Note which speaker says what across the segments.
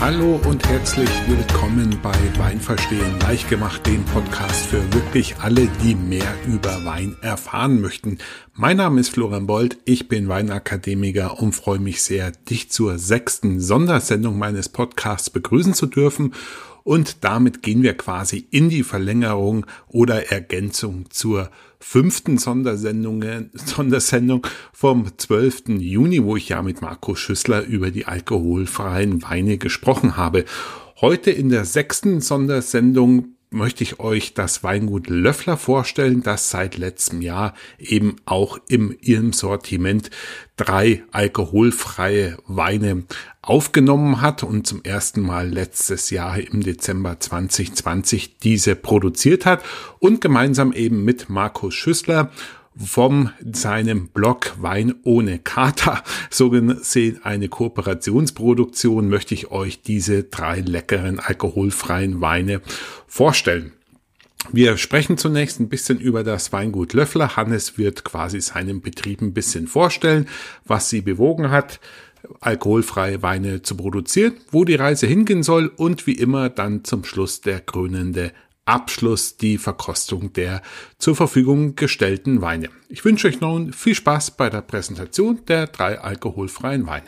Speaker 1: Hallo und herzlich willkommen bei Weinverstehen leicht gemacht, dem Podcast für wirklich alle, die mehr über Wein erfahren möchten. Mein Name ist Florian Bold, ich bin Weinakademiker und freue mich sehr, dich zur sechsten Sondersendung meines Podcasts begrüßen zu dürfen. Und damit gehen wir quasi in die Verlängerung oder Ergänzung zur fünften Sondersendung, Sondersendung vom 12. Juni, wo ich ja mit Markus Schüssler über die alkoholfreien Weine gesprochen habe. Heute in der sechsten Sondersendung möchte ich euch das Weingut Löffler vorstellen, das seit letztem Jahr eben auch im ihrem Sortiment drei alkoholfreie Weine aufgenommen hat und zum ersten Mal letztes Jahr im Dezember 2020 diese produziert hat und gemeinsam eben mit Markus Schüssler vom seinem Blog Wein ohne Kater, so gesehen eine Kooperationsproduktion, möchte ich euch diese drei leckeren alkoholfreien Weine vorstellen. Wir sprechen zunächst ein bisschen über das Weingut Löffler. Hannes wird quasi seinen Betrieb ein bisschen vorstellen, was sie bewogen hat, alkoholfreie Weine zu produzieren, wo die Reise hingehen soll und wie immer dann zum Schluss der krönende Abschluss die Verkostung der zur Verfügung gestellten Weine. Ich wünsche euch nun viel Spaß bei der Präsentation der drei alkoholfreien Weine.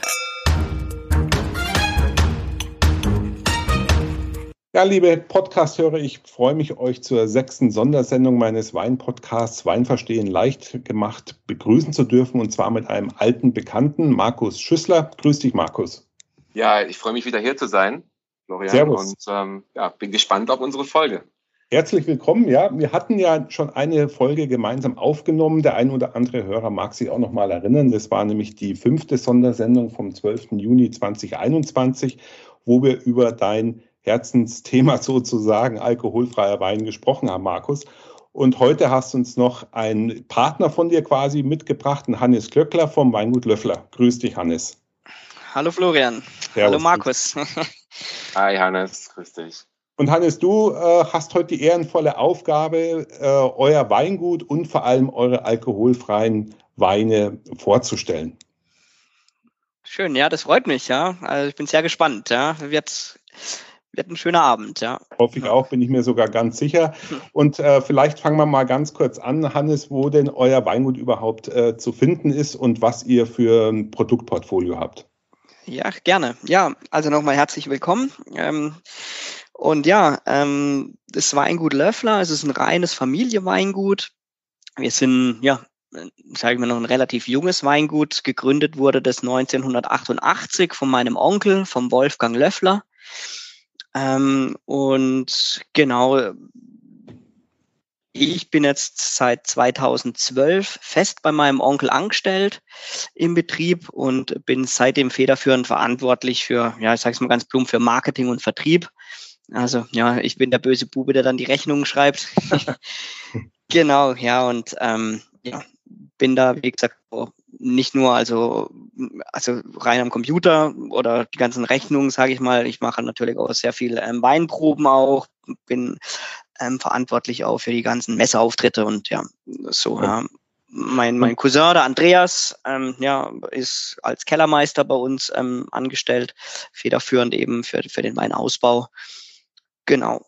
Speaker 1: Ja, liebe Podcast-Hörer, ich freue mich, euch zur sechsten Sondersendung meines Weinpodcasts Weinverstehen leicht gemacht begrüßen zu dürfen und zwar mit einem alten Bekannten, Markus Schüssler. Grüß dich, Markus.
Speaker 2: Ja, ich freue mich wieder hier zu sein, Florian. Servus. Und ähm, ja, bin gespannt auf unsere Folge.
Speaker 1: Herzlich willkommen. Ja, wir hatten ja schon eine Folge gemeinsam aufgenommen. Der ein oder andere Hörer mag sich auch noch mal erinnern. Das war nämlich die fünfte Sondersendung vom 12. Juni 2021, wo wir über dein Herzensthema sozusagen alkoholfreier Wein gesprochen haben, Markus. Und heute hast du uns noch einen Partner von dir quasi mitgebracht, einen Hannes Klöckler vom Weingut Löffler. Grüß dich, Hannes.
Speaker 3: Hallo Florian. Servus. Hallo Markus.
Speaker 2: Hi Hannes, grüß dich.
Speaker 1: Und Hannes, du äh, hast heute die ehrenvolle Aufgabe, äh, euer Weingut und vor allem eure alkoholfreien Weine vorzustellen.
Speaker 3: Schön, ja, das freut mich, ja. Also ich bin sehr gespannt, ja. Wird wird ein schöner Abend, ja.
Speaker 1: Hoffe ich auch, bin ich mir sogar ganz sicher. Und äh, vielleicht fangen wir mal ganz kurz an, Hannes, wo denn euer Weingut überhaupt äh, zu finden ist und was ihr für ein Produktportfolio habt.
Speaker 3: Ja, gerne. Ja, also nochmal herzlich willkommen. Ähm, und ja, ähm, das Weingut Löffler, es ist ein reines Familienweingut. Wir sind, ja, sage ich mal, noch ein relativ junges Weingut. Gegründet wurde das 1988 von meinem Onkel, vom Wolfgang Löffler. Ähm, und genau, ich bin jetzt seit 2012 fest bei meinem Onkel angestellt im Betrieb und bin seitdem federführend verantwortlich für, ja, ich sage es mal ganz plump, für Marketing und Vertrieb. Also ja, ich bin der böse Bube, der dann die Rechnungen schreibt. genau, ja, und ähm, ja, bin da, wie gesagt, nicht nur also, also rein am Computer oder die ganzen Rechnungen, sage ich mal. Ich mache natürlich auch sehr viel ähm, Weinproben auch, bin ähm, verantwortlich auch für die ganzen Messeauftritte und ja, so. Ja. Mein, mein Cousin, der Andreas, ähm, ja, ist als Kellermeister bei uns ähm, angestellt, federführend eben für, für den Weinausbau. Genau.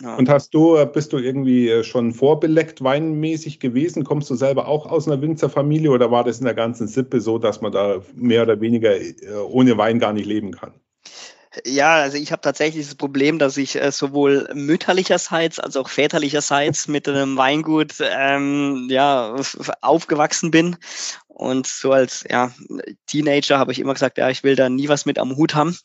Speaker 1: Ja. Und hast du, bist du irgendwie äh, schon vorbeleckt weinmäßig gewesen? Kommst du selber auch aus einer Winzerfamilie oder war das in der ganzen Sippe so, dass man da mehr oder weniger äh, ohne Wein gar nicht leben kann?
Speaker 3: Ja, also ich habe tatsächlich das Problem, dass ich äh, sowohl mütterlicherseits als auch väterlicherseits mit einem Weingut ähm, ja, aufgewachsen bin. Und so als ja, Teenager habe ich immer gesagt, ja, ich will da nie was mit am Hut haben.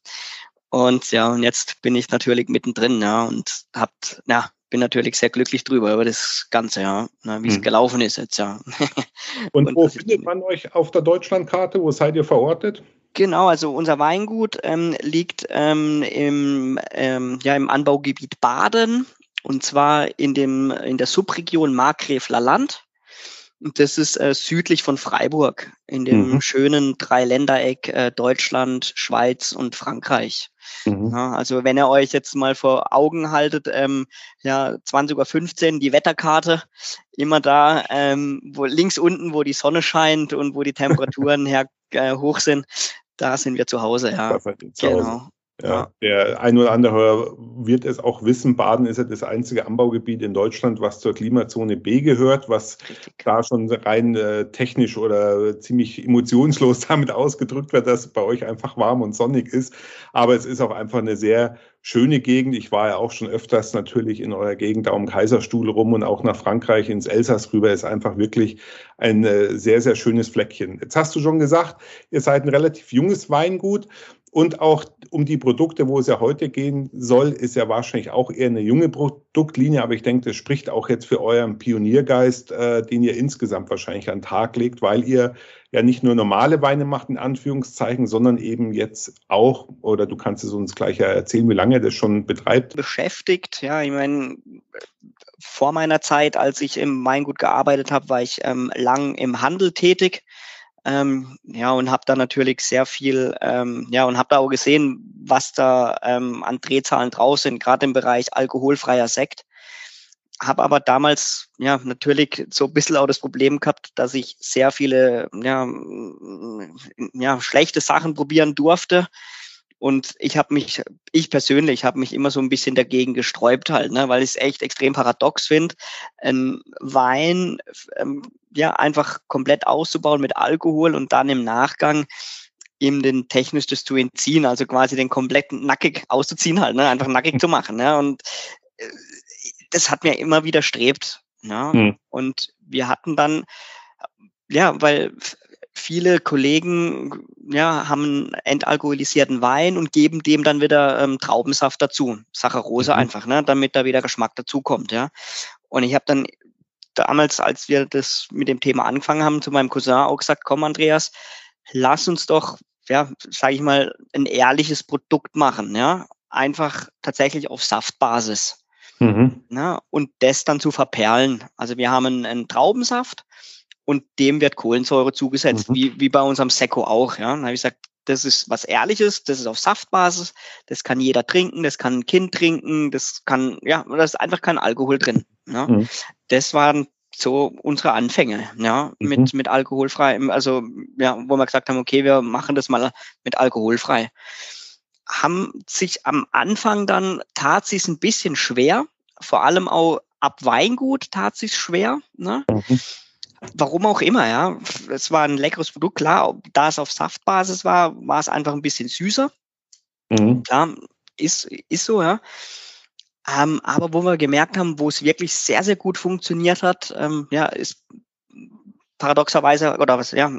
Speaker 3: Und ja, und jetzt bin ich natürlich mittendrin, ja, und hab, ja, bin natürlich sehr glücklich drüber über das Ganze, ja, wie es hm. gelaufen ist jetzt, ja.
Speaker 1: Und, und wo findet man euch auf der Deutschlandkarte? Wo seid ihr verortet?
Speaker 3: Genau, also unser Weingut ähm, liegt ähm, im, ähm, ja, im Anbaugebiet Baden und zwar in, dem, in der Subregion Markgräfler-Land. Und das ist äh, südlich von Freiburg, in dem mhm. schönen Dreiländereck äh, Deutschland, Schweiz und Frankreich. Mhm. Ja, also wenn ihr euch jetzt mal vor Augen haltet, ähm, ja, 20.15 Uhr die Wetterkarte, immer da, ähm, wo links unten, wo die Sonne scheint und wo die Temperaturen her äh, hoch sind, da sind wir zu Hause, ja.
Speaker 1: Zu genau. Ja, der ein oder andere wird es auch wissen, Baden ist ja das einzige Anbaugebiet in Deutschland, was zur Klimazone B gehört, was Richtig. da schon rein äh, technisch oder ziemlich emotionslos damit ausgedrückt wird, dass es bei euch einfach warm und sonnig ist. Aber es ist auch einfach eine sehr schöne Gegend. Ich war ja auch schon öfters natürlich in eurer Gegend da um Kaiserstuhl rum und auch nach Frankreich ins Elsass rüber. Ist einfach wirklich ein äh, sehr, sehr schönes Fleckchen. Jetzt hast du schon gesagt, ihr seid ein relativ junges Weingut. Und auch um die Produkte, wo es ja heute gehen soll, ist ja wahrscheinlich auch eher eine junge Produktlinie. Aber ich denke, das spricht auch jetzt für euren Pioniergeist, äh, den ihr insgesamt wahrscheinlich an den Tag legt, weil ihr ja nicht nur normale Weine macht, in Anführungszeichen, sondern eben jetzt auch, oder du kannst es uns gleich erzählen, wie lange ihr das schon betreibt.
Speaker 3: Beschäftigt, ja, ich meine, vor meiner Zeit, als ich im Weingut gearbeitet habe, war ich ähm, lang im Handel tätig ähm, ja, und habe da natürlich sehr viel, ähm, ja, und habe da auch gesehen, was da ähm, an Drehzahlen drauf sind, gerade im Bereich alkoholfreier Sekt. Habe aber damals ja natürlich so ein bisschen auch das Problem gehabt, dass ich sehr viele ja, ja, schlechte Sachen probieren durfte und ich habe mich, ich persönlich habe mich immer so ein bisschen dagegen gesträubt halt, ne, weil ich es echt extrem paradox finde, ein Wein ähm, ja einfach komplett auszubauen mit Alkohol und dann im Nachgang ihm den technisch das zu entziehen, also quasi den kompletten nackig auszuziehen halt, ne, einfach nackig zu machen. Ne, und äh, das hat mir immer widerstrebt. Ne, mhm. Und wir hatten dann ja, weil viele Kollegen ja, haben entalkoholisierten Wein und geben dem dann wieder ähm, Traubensaft dazu, Saccharose mhm. einfach, ne, damit da wieder Geschmack dazukommt. Ja. Und ich habe dann damals, als wir das mit dem Thema angefangen haben, zu meinem Cousin auch gesagt, komm Andreas, lass uns doch, ja, sage ich mal, ein ehrliches Produkt machen, ja, einfach tatsächlich auf Saftbasis. Mhm. Ja, und das dann zu verperlen. Also wir haben einen, einen Traubensaft, und dem wird Kohlensäure zugesetzt, mhm. wie, wie bei unserem Sekko auch. Ja. Dann habe ich gesagt, das ist was Ehrliches, das ist auf Saftbasis, das kann jeder trinken, das kann ein Kind trinken, das kann, ja, da ist einfach kein Alkohol drin. Ja. Mhm. Das waren so unsere Anfänge, ja, mhm. mit, mit alkoholfrei, also, ja, wo wir gesagt haben, okay, wir machen das mal mit alkoholfrei. Haben sich am Anfang dann tat sich ein bisschen schwer, vor allem auch ab Weingut tat sich schwer, ne? Mhm warum auch immer, ja. Es war ein leckeres Produkt, klar, da es auf Saftbasis war, war es einfach ein bisschen süßer. Mhm. Klar, ist, ist so, ja. Ähm, aber wo wir gemerkt haben, wo es wirklich sehr, sehr gut funktioniert hat, ähm, ja, ist paradoxerweise, oder was, ja,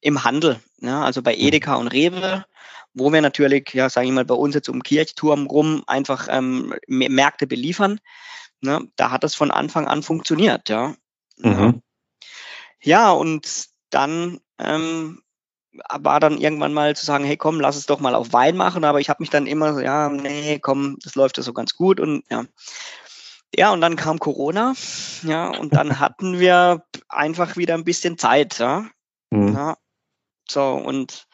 Speaker 3: im Handel, ja, also bei mhm. Edeka und Rewe, wo wir natürlich, ja, sage ich mal, bei uns jetzt um Kirchturm rum einfach ähm, Märkte beliefern. Ne, da hat es von Anfang an funktioniert, ja. Mhm. Ja, und dann ähm, war dann irgendwann mal zu sagen, hey komm, lass es doch mal auf Wein machen, aber ich habe mich dann immer so, ja, nee, komm, das läuft ja so ganz gut und ja. Ja, und dann kam Corona, ja, und dann hatten wir einfach wieder ein bisschen Zeit, ja. Mhm. ja. So, und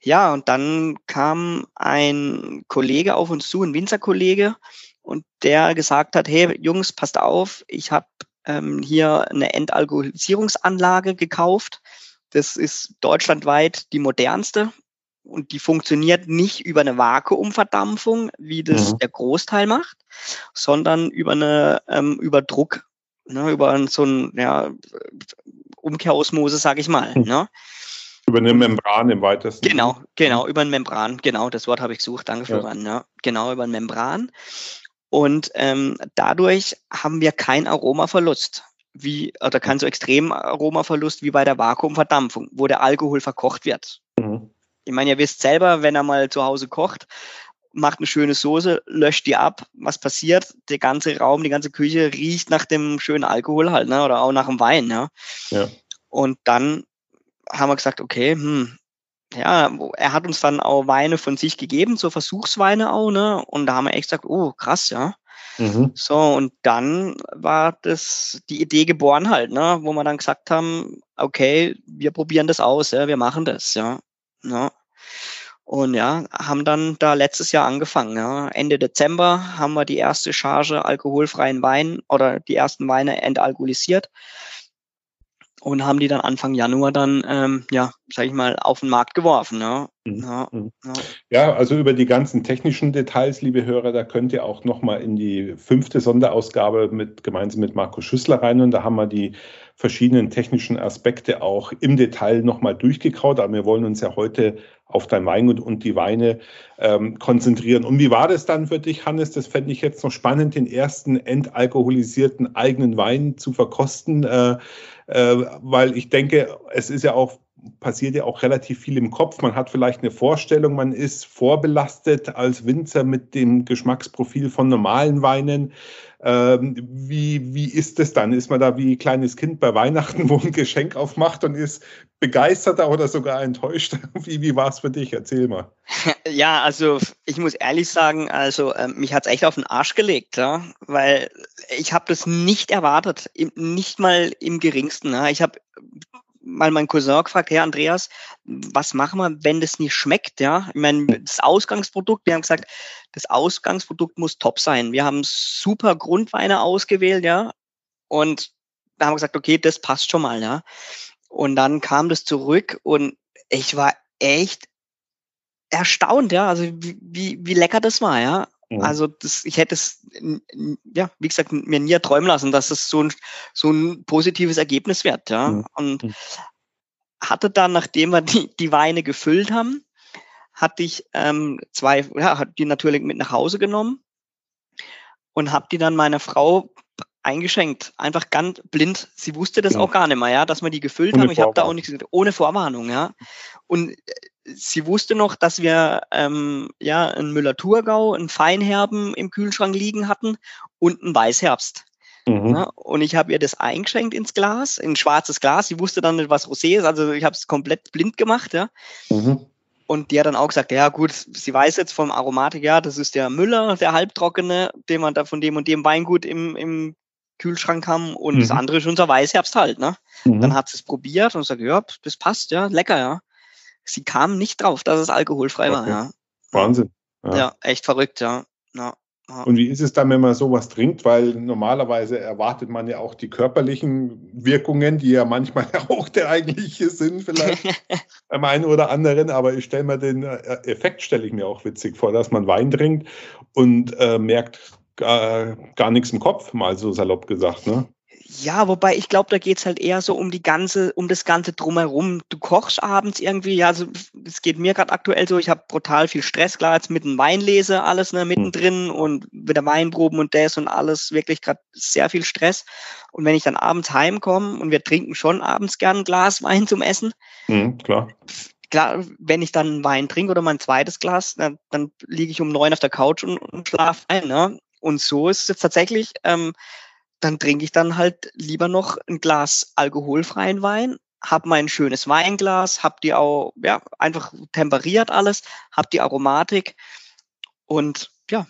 Speaker 3: ja, und dann kam ein Kollege auf uns zu, ein Winzerkollege, und der gesagt hat, hey Jungs, passt auf, ich habe ähm, hier eine Entalkoholisierungsanlage gekauft. Das ist deutschlandweit die modernste und die funktioniert nicht über eine Vakuumverdampfung, wie das mhm. der Großteil macht, sondern über eine ähm, über Druck, ne, über so ein ja, Umkehrosmose, sage ich mal. Mhm. Ne?
Speaker 1: Über eine Membran im weitesten.
Speaker 3: Genau, genau, über eine Membran, genau, das Wort habe ich gesucht, danke Florian, ja. ja. Genau, über eine Membran. Und ähm, dadurch haben wir keinen Aromaverlust, wie, oder keinen so extremen Aromaverlust wie bei der Vakuumverdampfung, wo der Alkohol verkocht wird. Mhm. Ich meine, ihr wisst selber, wenn er mal zu Hause kocht, macht eine schöne Soße, löscht die ab. Was passiert? Der ganze Raum, die ganze Küche riecht nach dem schönen Alkohol halt, ne? oder auch nach dem Wein. Ja? ja. Und dann haben wir gesagt, okay, hm, ja, er hat uns dann auch Weine von sich gegeben, so Versuchsweine auch, ne? Und da haben wir echt gesagt, oh, krass, ja. Mhm. So, und dann war das die Idee geboren halt, ne, wo wir dann gesagt haben, okay, wir probieren das aus, ja, wir machen das, ja. ja. Und ja, haben dann da letztes Jahr angefangen. Ja. Ende Dezember haben wir die erste Charge alkoholfreien Wein oder die ersten Weine entalkoholisiert. und haben die dann Anfang Januar dann, ähm, ja, sag ich mal, auf den Markt geworfen. Ne?
Speaker 1: Mhm. Ja, ja. ja, also über die ganzen technischen Details, liebe Hörer, da könnt ihr auch nochmal in die fünfte Sonderausgabe mit, gemeinsam mit Marco Schüssler rein und da haben wir die verschiedenen technischen Aspekte auch im Detail nochmal durchgekaut. Aber wir wollen uns ja heute auf dein Weingut und die Weine ähm, konzentrieren. Und wie war das dann für dich, Hannes? Das fände ich jetzt noch spannend, den ersten entalkoholisierten eigenen Wein zu verkosten, äh, äh, weil ich denke, es ist ja auch passiert ja auch relativ viel im Kopf. Man hat vielleicht eine Vorstellung, man ist vorbelastet als Winzer mit dem Geschmacksprofil von normalen Weinen. Ähm, wie, wie ist es dann? Ist man da wie ein kleines Kind bei Weihnachten, wo ein Geschenk aufmacht und ist begeisterter oder sogar enttäuscht? Wie, wie war es für dich? Erzähl mal.
Speaker 3: Ja, also ich muss ehrlich sagen, also äh, mich hat es echt auf den Arsch gelegt, ja? weil ich habe das nicht erwartet, nicht mal im geringsten. Ja? Ich habe mal meinen Cousin gefragt, Herr Andreas, was machen wir, wenn das nicht schmeckt? Ja, ich meine, das Ausgangsprodukt, wir haben gesagt, das Ausgangsprodukt muss top sein. Wir haben super Grundweine ausgewählt, ja, und da haben wir gesagt, okay, das passt schon mal, ja. Und dann kam das zurück und ich war echt erstaunt, ja, also wie, wie lecker das war, ja. Mhm. Also das, ich hätte es, ja, wie gesagt, mir nie träumen lassen, dass es so ein, so ein positives Ergebnis wird. Ja. Mhm. Und mhm. hatte dann, nachdem wir die, die Weine gefüllt haben, hatte ich ähm, zwei, ja, hat die natürlich mit nach Hause genommen und habe die dann meiner Frau eingeschenkt, einfach ganz blind. Sie wusste das ja. auch gar nicht mehr, ja, dass wir die gefüllt ohne haben. Ich habe da auch nichts ohne Vorwarnung, ja. Und äh, sie wusste noch, dass wir ähm, ja einen Müller-Thurgau, einen Feinherben im Kühlschrank liegen hatten und einen Weißherbst. Mhm. Ja, und ich habe ihr das eingeschenkt ins Glas, in ein schwarzes Glas. Sie wusste dann nicht, was Rosé ist, also ich habe es komplett blind gemacht, ja. Mhm. Und die hat dann auch gesagt, ja gut, sie weiß jetzt vom Aromatik, ja, das ist der Müller, der halbtrockene, den man da von dem und dem Weingut im, im Kühlschrank haben und mhm. das andere ist unser Weißherbst halt, ne? Mhm. Dann hat sie es probiert und sagt, ja, das passt, ja, lecker, ja. Sie kam nicht drauf, dass es alkoholfrei okay. war, ja.
Speaker 1: Wahnsinn.
Speaker 3: Ja. ja, echt verrückt, ja. ja.
Speaker 1: Und wie ist es dann, wenn man sowas trinkt? Weil normalerweise erwartet man ja auch die körperlichen Wirkungen, die ja manchmal auch der eigentliche Sinn vielleicht beim einen oder anderen. Aber ich stelle mir den äh, Effekt, stelle ich mir auch witzig vor, dass man Wein trinkt und äh, merkt, gar, gar nichts im Kopf, mal so salopp gesagt, ne?
Speaker 3: Ja, wobei ich glaube, da geht's halt eher so um die ganze, um das Ganze drumherum. Du kochst abends irgendwie, ja, also es geht mir gerade aktuell so, ich habe brutal viel Stress, klar, jetzt mit dem Weinlese, alles ne, mittendrin und wieder Weinproben und das und alles, wirklich gerade sehr viel Stress. Und wenn ich dann abends heimkomme und wir trinken schon abends gern ein Glas Wein zum Essen,
Speaker 1: mhm, klar
Speaker 3: klar, wenn ich dann Wein trinke oder mein zweites Glas, dann, dann liege ich um neun auf der Couch und, und schlafe ein. Ne? Und so ist es jetzt tatsächlich, ähm, dann trinke ich dann halt lieber noch ein Glas alkoholfreien Wein, habe mein schönes Weinglas, habe die auch ja, einfach temperiert alles, habe die Aromatik und ja,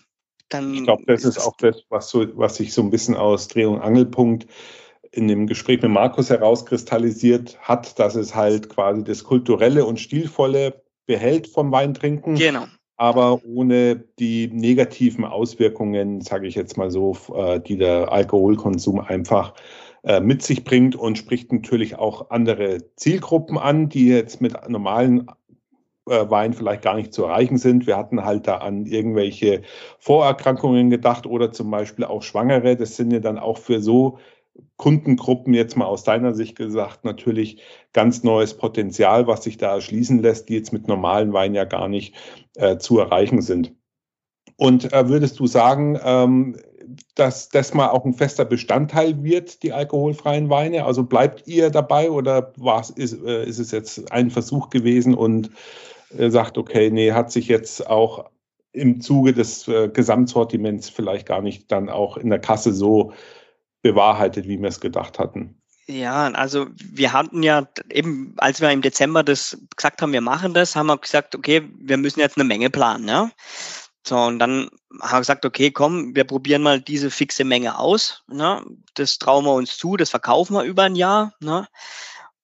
Speaker 3: dann.
Speaker 1: Ich glaube, das ist, ist auch das, was, so, was sich so ein bisschen aus Dreh- und Angelpunkt in dem Gespräch mit Markus herauskristallisiert hat, dass es halt quasi das Kulturelle und Stilvolle behält vom Weintrinken.
Speaker 3: Genau
Speaker 1: aber ohne die negativen Auswirkungen, sage ich jetzt mal so, äh, die der Alkoholkonsum einfach äh, mit sich bringt und spricht natürlich auch andere Zielgruppen an, die jetzt mit normalen äh, Wein vielleicht gar nicht zu erreichen sind. Wir hatten halt da an irgendwelche Vorerkrankungen gedacht oder zum Beispiel auch Schwangere. Das sind ja dann auch für so Kundengruppen jetzt mal aus deiner Sicht gesagt natürlich ganz neues Potenzial, was sich da erschließen lässt, die jetzt mit normalen Weinen ja gar nicht äh, zu erreichen sind. Und äh, würdest du sagen, ähm, dass das mal auch ein fester Bestandteil wird, die alkoholfreien Weine? Also bleibt ihr dabei oder war's, ist, äh, ist es jetzt ein Versuch gewesen und äh, sagt, okay, nee, hat sich jetzt auch im Zuge des äh, Gesamtsortiments vielleicht gar nicht dann auch in der Kasse so bewahrheitet, wie wir es gedacht hatten.
Speaker 3: Ja, also wir hatten ja eben, als wir im Dezember das gesagt haben, wir machen das, haben wir gesagt, okay, wir müssen jetzt eine Menge planen, ja. So, und dann haben wir gesagt, okay, komm, wir probieren mal diese fixe Menge aus. Ne? Das trauen wir uns zu, das verkaufen wir über ein Jahr. Ne?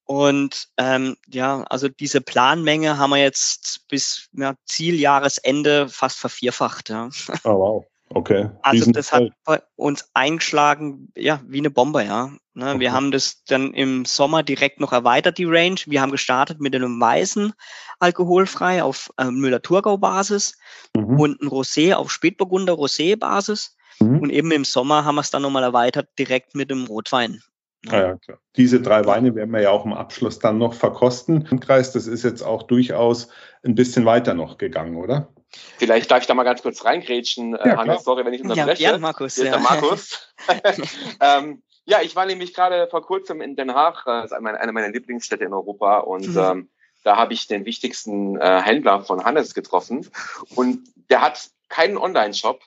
Speaker 3: Und ähm, ja, also diese Planmenge haben wir jetzt bis ja, Zieljahresende fast vervierfacht. Ja.
Speaker 1: Oh, wow.
Speaker 3: Okay. Also das hat bei uns eingeschlagen, ja, wie eine Bombe, ja. Ne, okay. Wir haben das dann im Sommer direkt noch erweitert, die Range. Wir haben gestartet mit einem weißen alkoholfrei auf äh, Müller-Thurgau-Basis mhm. und ein Rosé auf Spätburgunder Rosé-Basis. Mhm. Und eben im Sommer haben wir es dann nochmal erweitert direkt mit dem Rotwein.
Speaker 1: Ja. ja, klar. Diese drei Weine werden wir ja auch im Abschluss dann noch verkosten. Im Kreis, das ist jetzt auch durchaus ein bisschen weiter noch gegangen, oder?
Speaker 2: Vielleicht darf ich da mal ganz kurz reingrätschen, äh, ja, Hannes, sorry, wenn ich unterbreche. Ja, ja Markus. Hier ist der Markus. ähm, ja, ich war nämlich gerade vor kurzem in Den Haag, äh, das ist eine meiner Lieblingsstädte in Europa und mhm. ähm, da habe ich den wichtigsten äh, Händler von Hannes getroffen und der hat keinen Online-Shop,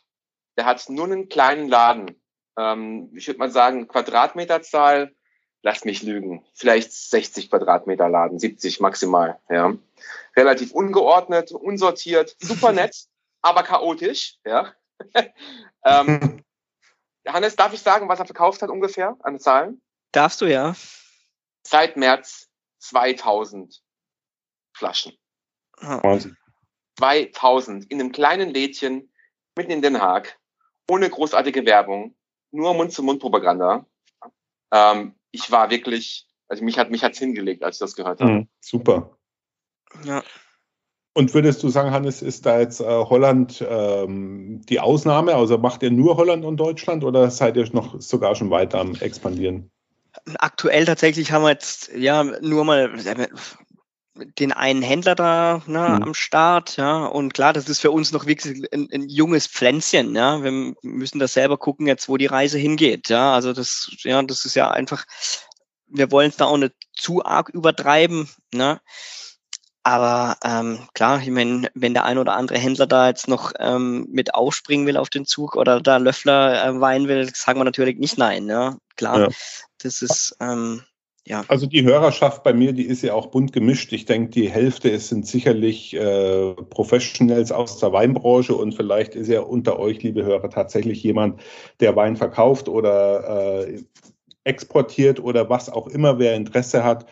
Speaker 2: der hat nur einen kleinen Laden ähm, ich würde mal sagen, Quadratmeterzahl, lass mich lügen, vielleicht 60 Quadratmeter Laden, 70 maximal. Ja. Relativ ungeordnet, unsortiert, super nett, aber chaotisch. Ja. ähm, Hannes, darf ich sagen, was er verkauft hat ungefähr an Zahlen?
Speaker 3: Darfst du ja.
Speaker 2: Seit März 2000 Flaschen. Wahnsinn. 2000 in einem kleinen Lädchen mitten in Den Haag, ohne großartige Werbung, nur Mund-zu-Mund-Propaganda. Ähm, ich war wirklich, also mich hat mich hat's hingelegt, als ich das gehört habe. Mhm,
Speaker 1: super. Ja. Und würdest du sagen, Hannes, ist da jetzt äh, Holland ähm, die Ausnahme? Also macht ihr nur Holland und Deutschland oder seid ihr noch sogar schon weiter am expandieren?
Speaker 3: Aktuell tatsächlich haben wir jetzt ja nur mal den einen Händler da ne, mhm. am Start, ja. Und klar, das ist für uns noch wirklich ein, ein, junges Pflänzchen, ja. Wir müssen da selber gucken, jetzt, wo die Reise hingeht, ja. Also das, ja, das ist ja einfach, wir wollen es da auch nicht zu arg übertreiben, ne. Aber ähm, klar, ich meine, wenn der ein oder andere Händler da jetzt noch ähm, mit aufspringen will auf den Zug oder da Löffler äh, weinen will, sagen wir natürlich nicht nein. Ja, klar, ja. das ist ähm,
Speaker 1: ja. Also die Hörerschaft bei mir, die ist ja auch bunt gemischt. Ich denke, die Hälfte ist, sind sicherlich äh, Professionals aus der Weinbranche und vielleicht ist ja unter euch, liebe Hörer, tatsächlich jemand, der Wein verkauft oder äh, exportiert oder was auch immer, wer Interesse hat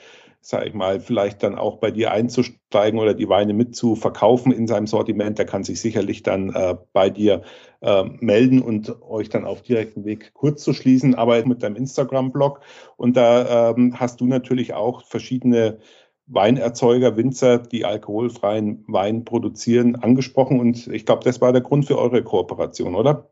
Speaker 1: sage ich mal, vielleicht dann auch bei dir einzusteigen oder die Weine mit zu verkaufen in seinem Sortiment, der kann sich sicherlich dann äh, bei dir äh, melden und euch dann auf direkten Weg kurz zu schließen, aber mit deinem Instagram-Blog. Und da ähm, hast du natürlich auch verschiedene Weinerzeuger, Winzer, die alkoholfreien Wein produzieren, angesprochen. Und ich glaube, das war der Grund für eure Kooperation, oder?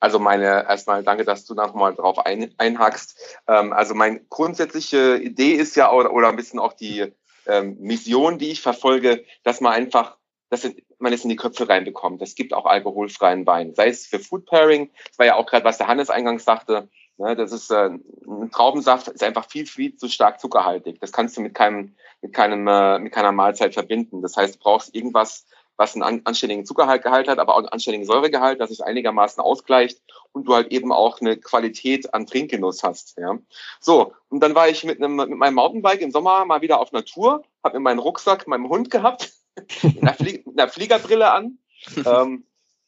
Speaker 2: Also meine, erstmal danke, dass du nochmal drauf ein, einhackst. Ähm, also meine grundsätzliche Idee ist ja, oder, oder ein bisschen auch die ähm, Mission, die ich verfolge, dass man einfach, dass man es in die Köpfe reinbekommt. Es gibt auch alkoholfreien Wein, sei es für Food Pairing, das war ja auch gerade, was der Hannes eingangs sagte, ne, das ist äh, ein Traubensaft, ist einfach viel, viel zu stark zuckerhaltig. Das kannst du mit keinem, mit keinem, äh, mit keiner Mahlzeit verbinden. Das heißt, du brauchst irgendwas, was einen anständigen Zuckergehalt hat, aber auch einen anständigen Säuregehalt, dass es einigermaßen ausgleicht und du halt eben auch eine Qualität an Trinkgenuss hast. Ja. So, und dann war ich mit, einem, mit meinem Mountainbike im Sommer mal wieder auf Natur, habe mir meinen Rucksack, meinem Hund gehabt, in einer, Flie einer Fliegerbrille an ähm,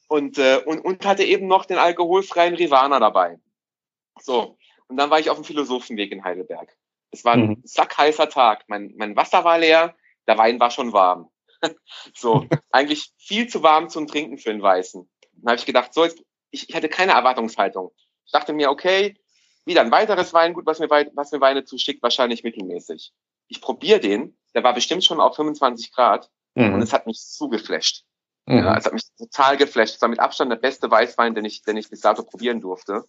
Speaker 2: und, äh, und, und hatte eben noch den alkoholfreien Rivana dabei. So, und dann war ich auf dem Philosophenweg in Heidelberg. Es war ein mhm. sackheißer Tag. Mein, mein Wasser war leer, der Wein war schon warm. so, eigentlich viel zu warm zum Trinken für den Weißen. Dann habe ich gedacht, so, jetzt, ich, ich hatte keine Erwartungshaltung. Ich dachte mir, okay, wieder ein weiteres Weingut, was mir, was mir Weine zuschickt, wahrscheinlich mittelmäßig. Ich probiere den, der war bestimmt schon auf 25 Grad mhm. und es hat mich zugeflasht. Mhm. Ja, es hat mich total geflasht. Es war mit Abstand der beste Weißwein, den ich, den ich bis dato probieren durfte.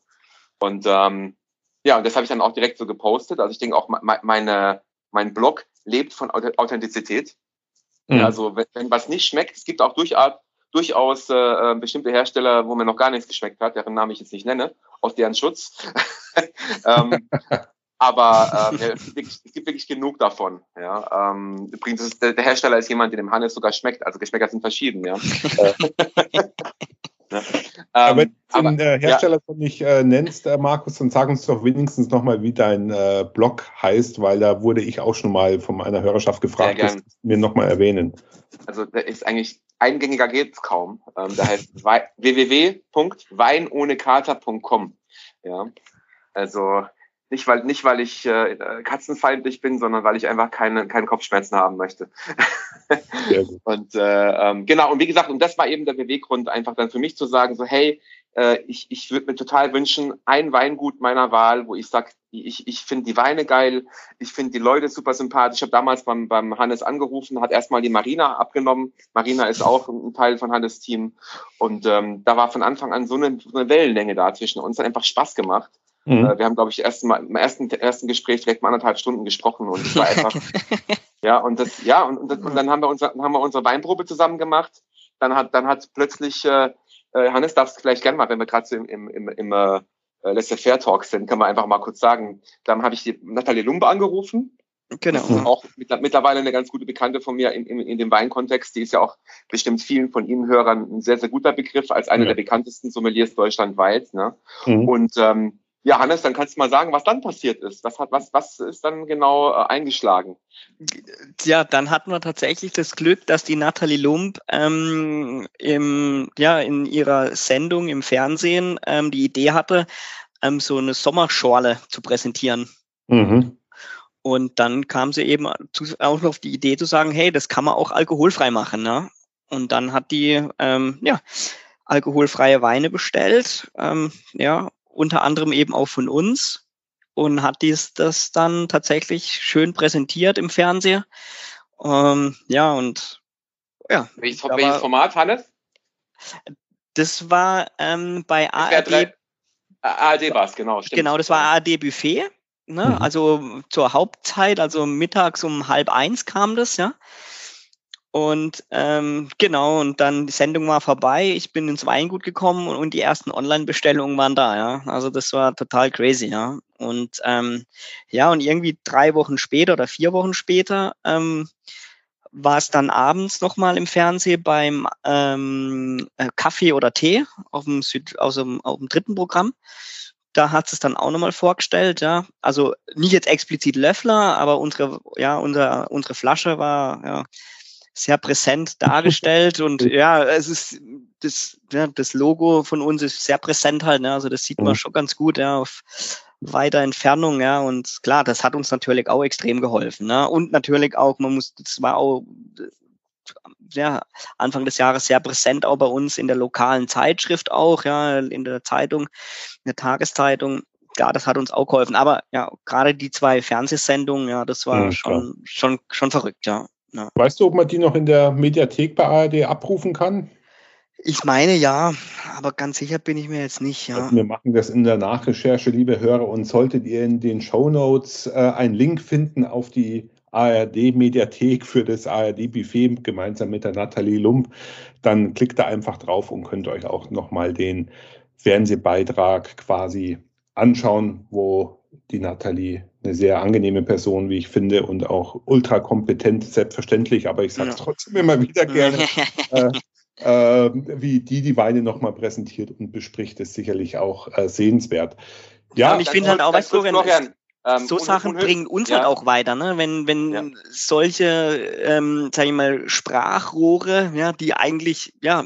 Speaker 2: Und ähm, ja, und das habe ich dann auch direkt so gepostet. Also ich denke auch, meine, mein Blog lebt von Authentizität. Mhm. Also wenn, wenn, was nicht schmeckt, es gibt auch durchaus, durchaus äh, äh, bestimmte Hersteller, wo mir noch gar nichts geschmeckt hat, deren Namen ich jetzt nicht nenne, aus deren Schutz. ähm, aber ähm, es, gibt wirklich, es, gibt wirklich, genug davon. Ja. Ähm, übrigens, der, der Hersteller ist jemand, der dem Hannes sogar schmeckt. Also Geschmäcker sind verschieden. Ja.
Speaker 1: Ne? Ähm, wenn du den äh, Hersteller ja. nicht äh, nennst, äh, Markus, dann sag uns doch wenigstens nochmal, wie dein äh, Blog heißt, weil da wurde ich auch schon mal von meiner Hörerschaft gefragt, das mir nochmal erwähnen.
Speaker 2: Also der ist eigentlich eingängiger geht es kaum. Ähm, der heißt www.weinohnekater.com. Ja, also nicht weil, nicht, weil ich äh, katzenfeindlich bin, sondern weil ich einfach keine, keine Kopfschmerzen haben möchte. und äh, ähm, genau, und wie gesagt, und das war eben der Beweggrund, einfach dann für mich zu sagen, so, hey, äh, ich, ich würde mir total wünschen, ein Weingut meiner Wahl, wo ich sage, ich, ich finde die Weine geil, ich finde die Leute super sympathisch. Ich habe damals beim, beim Hannes angerufen, hat erstmal die Marina abgenommen. Marina ist auch ein Teil von Hannes Team. Und ähm, da war von Anfang an so eine, so eine Wellenlänge da zwischen uns, hat einfach Spaß gemacht. Mhm. Äh, wir haben, glaube ich, erst mal, im ersten, ersten Gespräch direkt mal anderthalb Stunden gesprochen und es war einfach, ja, und das, ja, und, und, das, und dann haben wir, unser, haben wir unsere Weinprobe zusammen gemacht. Dann hat, dann hat plötzlich äh, äh, Hannes, darfst du vielleicht gerne mal, wenn wir gerade so im, im, im, im äh, Laissez-faire-Talk sind, kann man einfach mal kurz sagen. Dann habe ich die Nathalie Lumbe angerufen. Genau. Auch mittlerweile eine ganz gute Bekannte von mir in, in, in dem Weinkontext. Die ist ja auch bestimmt vielen von Ihnen Hörern ein sehr, sehr guter Begriff als eine ja. der bekanntesten Sommeliers deutschlandweit. Ne? Mhm. Und ähm, ja, Hannes, dann kannst du mal sagen, was dann passiert ist. Was hat, was, was ist dann genau äh, eingeschlagen?
Speaker 3: Ja, dann hatten wir tatsächlich das Glück, dass die Nathalie Lump ähm, im, ja, in ihrer Sendung im Fernsehen ähm, die Idee hatte, ähm, so eine Sommerschorle zu präsentieren. Mhm. Und dann kam sie eben auch noch auf die Idee zu sagen, hey, das kann man auch alkoholfrei machen. Ne? Und dann hat die ähm, ja, alkoholfreie Weine bestellt, ähm, ja, unter anderem eben auch von uns und hat dies das dann tatsächlich schön präsentiert im Fernsehen. Ähm, ja, und ja.
Speaker 2: Welches, welches Format, Hannes?
Speaker 3: Das war ähm, bei ARD.
Speaker 2: ARD war es, genau.
Speaker 3: Stimmt. Genau, das war ARD Buffet. Ne? Mhm. Also zur Hauptzeit, also mittags um halb eins kam das, ja. Und ähm, genau, und dann die Sendung war vorbei, ich bin ins Weingut gekommen und, und die ersten Online-Bestellungen waren da, ja. Also das war total crazy, ja. Und ähm, ja, und irgendwie drei Wochen später oder vier Wochen später ähm, war es dann abends nochmal im Fernsehen beim ähm, äh, Kaffee oder Tee auf dem, Süd, aus dem, auf dem dritten Programm. Da hat es dann auch nochmal vorgestellt, ja. Also nicht jetzt explizit Löffler, aber unsere, ja, unser, unsere Flasche war ja, sehr präsent dargestellt und ja, es ist das, ja, das Logo von uns ist sehr präsent halt, ne? also das sieht man mhm. schon ganz gut, ja, auf weiter Entfernung, ja, und klar, das hat uns natürlich auch extrem geholfen, ne? und natürlich auch, man muss, das war auch, ja, Anfang des Jahres sehr präsent auch bei uns in der lokalen Zeitschrift auch, ja, in der Zeitung, in der Tageszeitung, ja, das hat uns auch geholfen. Aber ja, gerade die zwei Fernsehsendungen, ja, das war ja, schon, schon, schon verrückt, ja.
Speaker 1: Ja. Weißt du, ob man die noch in der Mediathek bei ARD abrufen kann?
Speaker 3: Ich meine ja, aber ganz sicher bin ich mir jetzt nicht. Ja.
Speaker 1: Also wir machen das in der Nachrecherche, liebe Hörer, und solltet ihr in den Show Notes äh, einen Link finden auf die ARD-Mediathek für das ARD-Buffet gemeinsam mit der Nathalie Lump, dann klickt da einfach drauf und könnt euch auch nochmal den Fernsehbeitrag quasi anschauen, wo die Nathalie eine sehr angenehme Person, wie ich finde, und auch ultra kompetent, selbstverständlich, aber ich sage es ja. trotzdem immer wieder gerne, äh, äh, wie die die Weine nochmal präsentiert und bespricht, ist sicherlich auch äh, sehenswert.
Speaker 3: Ja, und ich finde halt auch, weißt du, ähm, so Sachen bringen uns ja. halt auch weiter, ne? Wenn, wenn ja. solche, ähm, sag ich mal, Sprachrohre, ja, die eigentlich, ja,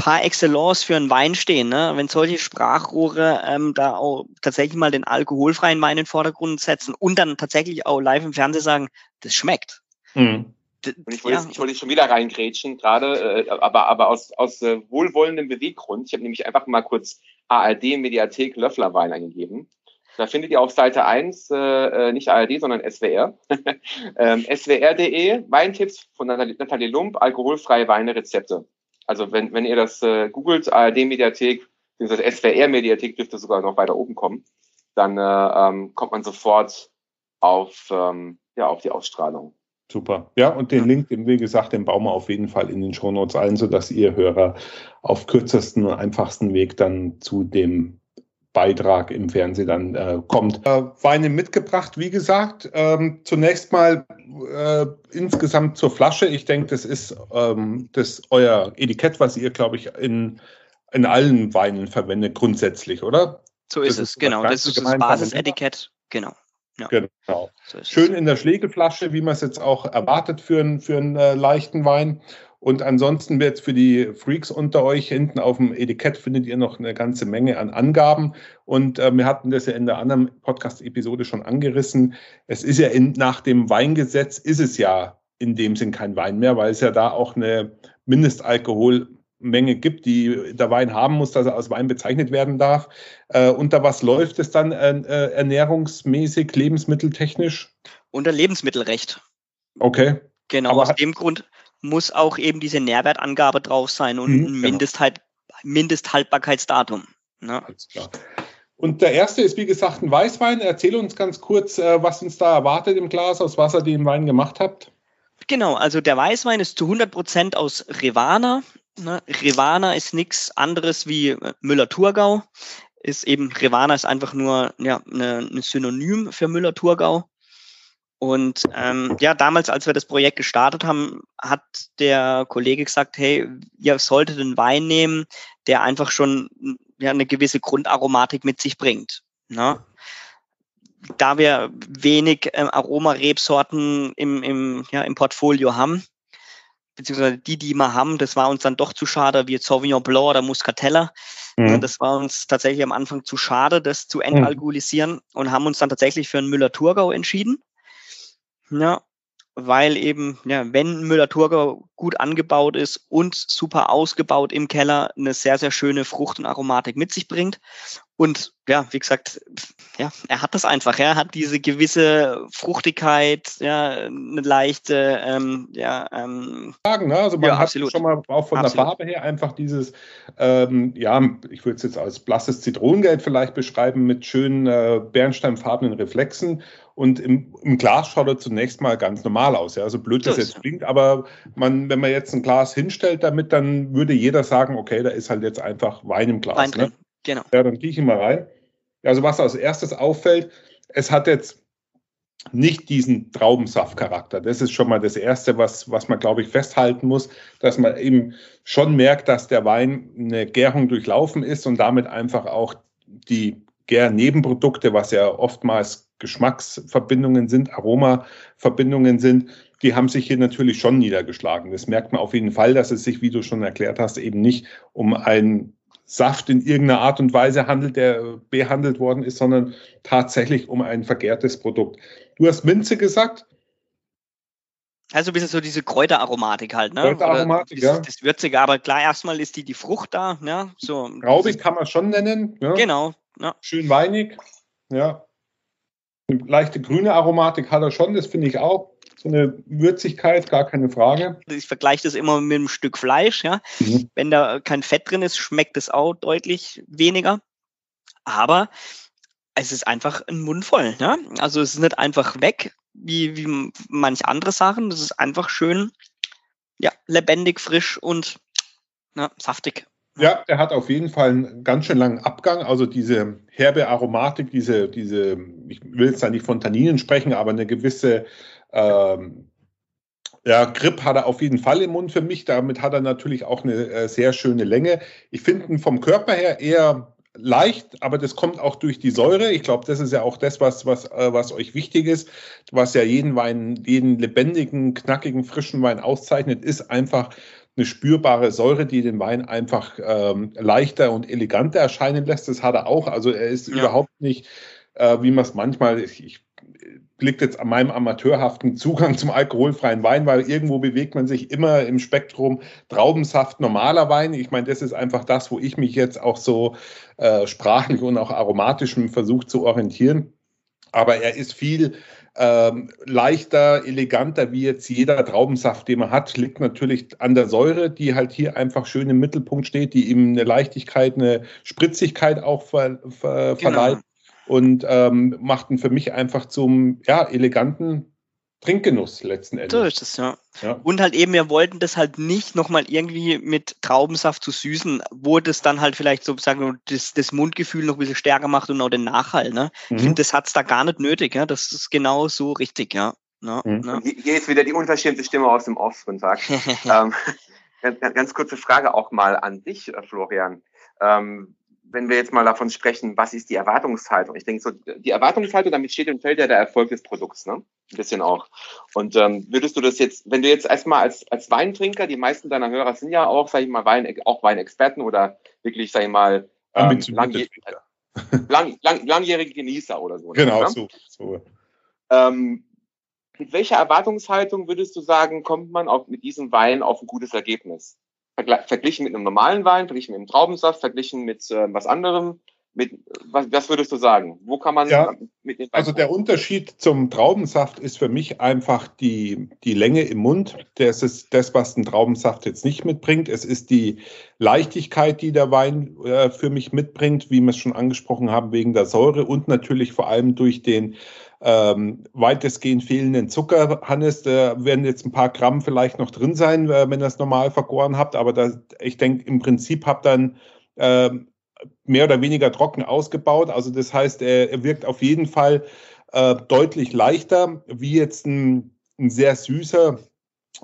Speaker 3: par excellence für einen Wein stehen. Ne? Wenn solche Sprachrohre ähm, da auch tatsächlich mal den alkoholfreien Wein in den Vordergrund setzen und dann tatsächlich auch live im Fernsehen sagen, das schmeckt. Mhm.
Speaker 2: Und ich wollte, ja. ich wollte schon wieder reingrätschen, gerade, äh, aber, aber aus, aus äh, wohlwollendem Beweggrund. Ich habe nämlich einfach mal kurz ARD Mediathek Löfflerwein eingegeben. Da findet ihr auf Seite 1 äh, äh, nicht ARD, sondern SWR. ähm, swr.de, Weintipps von Nathalie Lump, alkoholfreie Weine, Rezepte. Also wenn, wenn ihr das äh, googelt, ARD-Mediathek, beziehungsweise SWR-Mediathek dürfte sogar noch weiter oben kommen, dann äh, ähm, kommt man sofort auf, ähm, ja, auf die Ausstrahlung.
Speaker 1: Super. Ja, und den Link, den, wie gesagt, den bauen wir auf jeden Fall in den Shownotes ein, sodass ihr Hörer auf kürzesten und einfachsten Weg dann zu dem Beitrag im Fernsehen dann äh, kommt. Äh, Weine mitgebracht, wie gesagt. Ähm, zunächst mal äh, insgesamt zur Flasche. Ich denke, das ist ähm, das euer Etikett, was ihr, glaube ich, in, in allen Weinen verwendet, grundsätzlich, oder?
Speaker 3: So ist das es, genau. Das ist das Basisetikett, genau.
Speaker 1: Ja. Genau. So Schön in der Schlägelflasche, wie man es jetzt auch erwartet für, einen, für einen äh, leichten Wein. Und ansonsten wird für die Freaks unter euch hinten auf dem Etikett findet ihr noch eine ganze Menge an Angaben. Und äh, wir hatten das ja in der anderen Podcast-Episode schon angerissen. Es ist ja in, nach dem Weingesetz ist es ja in dem Sinn kein Wein mehr, weil es ja da auch eine Mindestalkohol Menge gibt, die der Wein haben muss, dass er als Wein bezeichnet werden darf. Äh, unter was läuft es dann äh, äh, ernährungsmäßig, lebensmitteltechnisch?
Speaker 3: Unter Lebensmittelrecht.
Speaker 1: Okay.
Speaker 3: Genau, Aber aus dem Grund muss auch eben diese Nährwertangabe drauf sein und mhm, ein genau. Mindesthalt, Mindesthaltbarkeitsdatum. Ne? Alles klar.
Speaker 1: Und der erste ist, wie gesagt, ein Weißwein. Erzähl uns ganz kurz, äh, was uns da erwartet im Glas, aus was ihr den Wein gemacht habt.
Speaker 3: Genau, also der Weißwein ist zu 100 Prozent aus Rivana. Ne? Rivana ist nichts anderes wie äh, Müller-Thurgau. Ist eben, Rivana ist einfach nur ja, eine, eine Synonym für Müller-Thurgau. Und ähm, ja, damals, als wir das Projekt gestartet haben, hat der Kollege gesagt, hey, ihr solltet einen Wein nehmen, der einfach schon ja, eine gewisse Grundaromatik mit sich bringt. Ne? Da wir wenig ähm, Aromarebsorten im, im, ja, im Portfolio haben, beziehungsweise die, die wir haben, das war uns dann doch zu schade, wie Sauvignon Blanc oder Muscatella. Mhm. Das war uns tatsächlich am Anfang zu schade, das zu entalkoholisieren mhm. und haben uns dann tatsächlich für einen Müller-Thurgau entschieden. Ja, weil eben, ja, wenn Müller-Thurgau gut angebaut ist und super ausgebaut im Keller, eine sehr, sehr schöne Frucht und Aromatik mit sich bringt. Und ja, wie gesagt, ja, er hat das einfach. Er hat diese gewisse Fruchtigkeit, ja, eine leichte, ähm, ja, ähm,
Speaker 1: Sagen, ne? Also man ja, hat absolut. schon mal auch von absolut. der Farbe her einfach dieses, ähm, ja, ich würde es jetzt als blasses Zitronengelb vielleicht beschreiben mit schönen äh, bernsteinfarbenen Reflexen und im, im, Glas schaut er zunächst mal ganz normal aus. Ja? Also blöd das jetzt klingt, aber man, wenn man jetzt ein Glas hinstellt damit, dann würde jeder sagen, okay, da ist halt jetzt einfach Wein im Glas. Wein ne? genau. Ja, dann gehe ich mal rein. Also was als erstes auffällt, es hat jetzt nicht diesen Traubensaftcharakter. Das ist schon mal das Erste, was, was man, glaube ich, festhalten muss, dass man eben schon merkt, dass der Wein eine Gärung durchlaufen ist und damit einfach auch die Gärnebenprodukte, was ja oftmals Geschmacksverbindungen sind, Aromaverbindungen sind, die haben sich hier natürlich schon niedergeschlagen. Das merkt man auf jeden Fall, dass es sich, wie du schon erklärt hast, eben nicht um einen Saft in irgendeiner Art und Weise handelt, der behandelt worden ist, sondern tatsächlich um ein vergärtes Produkt. Du hast Minze gesagt.
Speaker 3: Also ein bisschen so diese Kräuteraromatik halt, ne?
Speaker 1: Kräuteraromatik, ja.
Speaker 3: Das Würzige, aber klar, erstmal ist die, die Frucht da, ja. So,
Speaker 1: Raubig kann man schon nennen.
Speaker 3: Ja. Genau.
Speaker 1: Ja. Schön weinig, ja. Eine leichte grüne Aromatik hat er schon, das finde ich auch. So eine Würzigkeit, gar keine Frage.
Speaker 3: Ich vergleiche das immer mit einem Stück Fleisch, ja. Mhm. Wenn da kein Fett drin ist, schmeckt es auch deutlich weniger. Aber es ist einfach ein Mund voll, ja. Also es ist nicht einfach weg, wie, wie manch andere Sachen. Es ist einfach schön, ja, lebendig, frisch und ja, saftig.
Speaker 1: Ja, er hat auf jeden Fall einen ganz schön langen Abgang. Also diese herbe Aromatik, diese, diese, ich will jetzt da nicht von Tanninen sprechen, aber eine gewisse ähm, ja, Grip hat er auf jeden Fall im Mund für mich. Damit hat er natürlich auch eine äh, sehr schöne Länge. Ich finde ihn vom Körper her eher leicht, aber das kommt auch durch die Säure. Ich glaube, das ist ja auch das, was, was, äh, was euch wichtig ist, was ja jeden Wein, jeden lebendigen, knackigen, frischen Wein auszeichnet, ist einfach eine spürbare Säure, die den Wein einfach ähm, leichter und eleganter erscheinen lässt. Das hat er auch. Also er ist ja. überhaupt nicht, äh, wie man es manchmal, ich, ich liegt jetzt an meinem amateurhaften Zugang zum alkoholfreien Wein, weil irgendwo bewegt man sich immer im Spektrum Traubensaft, normaler Wein. Ich meine, das ist einfach das, wo ich mich jetzt auch so äh, sprachlich und auch aromatisch versuche zu orientieren. Aber er ist viel ähm, leichter, eleganter wie jetzt jeder Traubensaft, den man hat, liegt natürlich an der Säure, die halt hier einfach schön im Mittelpunkt steht, die ihm eine Leichtigkeit, eine Spritzigkeit auch ver, ver, genau. verleiht und ähm, macht ihn für mich einfach zum ja, eleganten Trinkgenuss letzten Endes.
Speaker 3: So ist es, ja. ja. Und halt eben, wir wollten das halt nicht nochmal irgendwie mit Traubensaft zu süßen, wo das dann halt vielleicht sozusagen das, das Mundgefühl noch ein bisschen stärker macht und auch den Nachhall. Ne? Mhm. Ich finde, das hat es da gar nicht nötig. Ja? Das ist genau so richtig, ja. ja,
Speaker 2: mhm. ja. Hier ist wieder die unverschämte Stimme aus dem Off und sagt. ähm, ganz, ganz kurze Frage auch mal an dich, äh, Florian. Ähm, wenn wir jetzt mal davon sprechen, was ist die Erwartungshaltung? Ich denke so, die Erwartungshaltung, damit steht und fällt ja der Erfolg des Produkts, ne? Ein bisschen auch. Und ähm, würdest du das jetzt, wenn du jetzt erstmal als, als Weintrinker, die meisten deiner Hörer sind ja auch, sag ich mal, Wein, auch Weinexperten oder wirklich, sag ich mal, ähm, langjähr lang, lang, langjährige Genießer oder so.
Speaker 1: Ne? Genau, ne? so. so.
Speaker 2: Ähm, mit welcher Erwartungshaltung würdest du sagen, kommt man auch mit diesem Wein auf ein gutes Ergebnis? Verglichen mit einem normalen Wein, verglichen mit einem Traubensaft, verglichen mit äh, was anderem? Mit, was, was würdest du sagen? Wo kann man
Speaker 1: ja, Also der Unterschied zum Traubensaft ist für mich einfach die, die Länge im Mund. Das ist das, was ein Traubensaft jetzt nicht mitbringt. Es ist die Leichtigkeit, die der Wein äh, für mich mitbringt, wie wir es schon angesprochen haben, wegen der Säure und natürlich vor allem durch den ähm, weitestgehend fehlenden Zucker, Hannes. Da werden jetzt ein paar Gramm vielleicht noch drin sein, äh, wenn ihr es normal vergoren habt. Aber da, ich denke, im Prinzip habt dann ähm, mehr oder weniger trocken ausgebaut. Also das heißt, er, er wirkt auf jeden Fall äh, deutlich leichter, wie jetzt ein, ein sehr süßer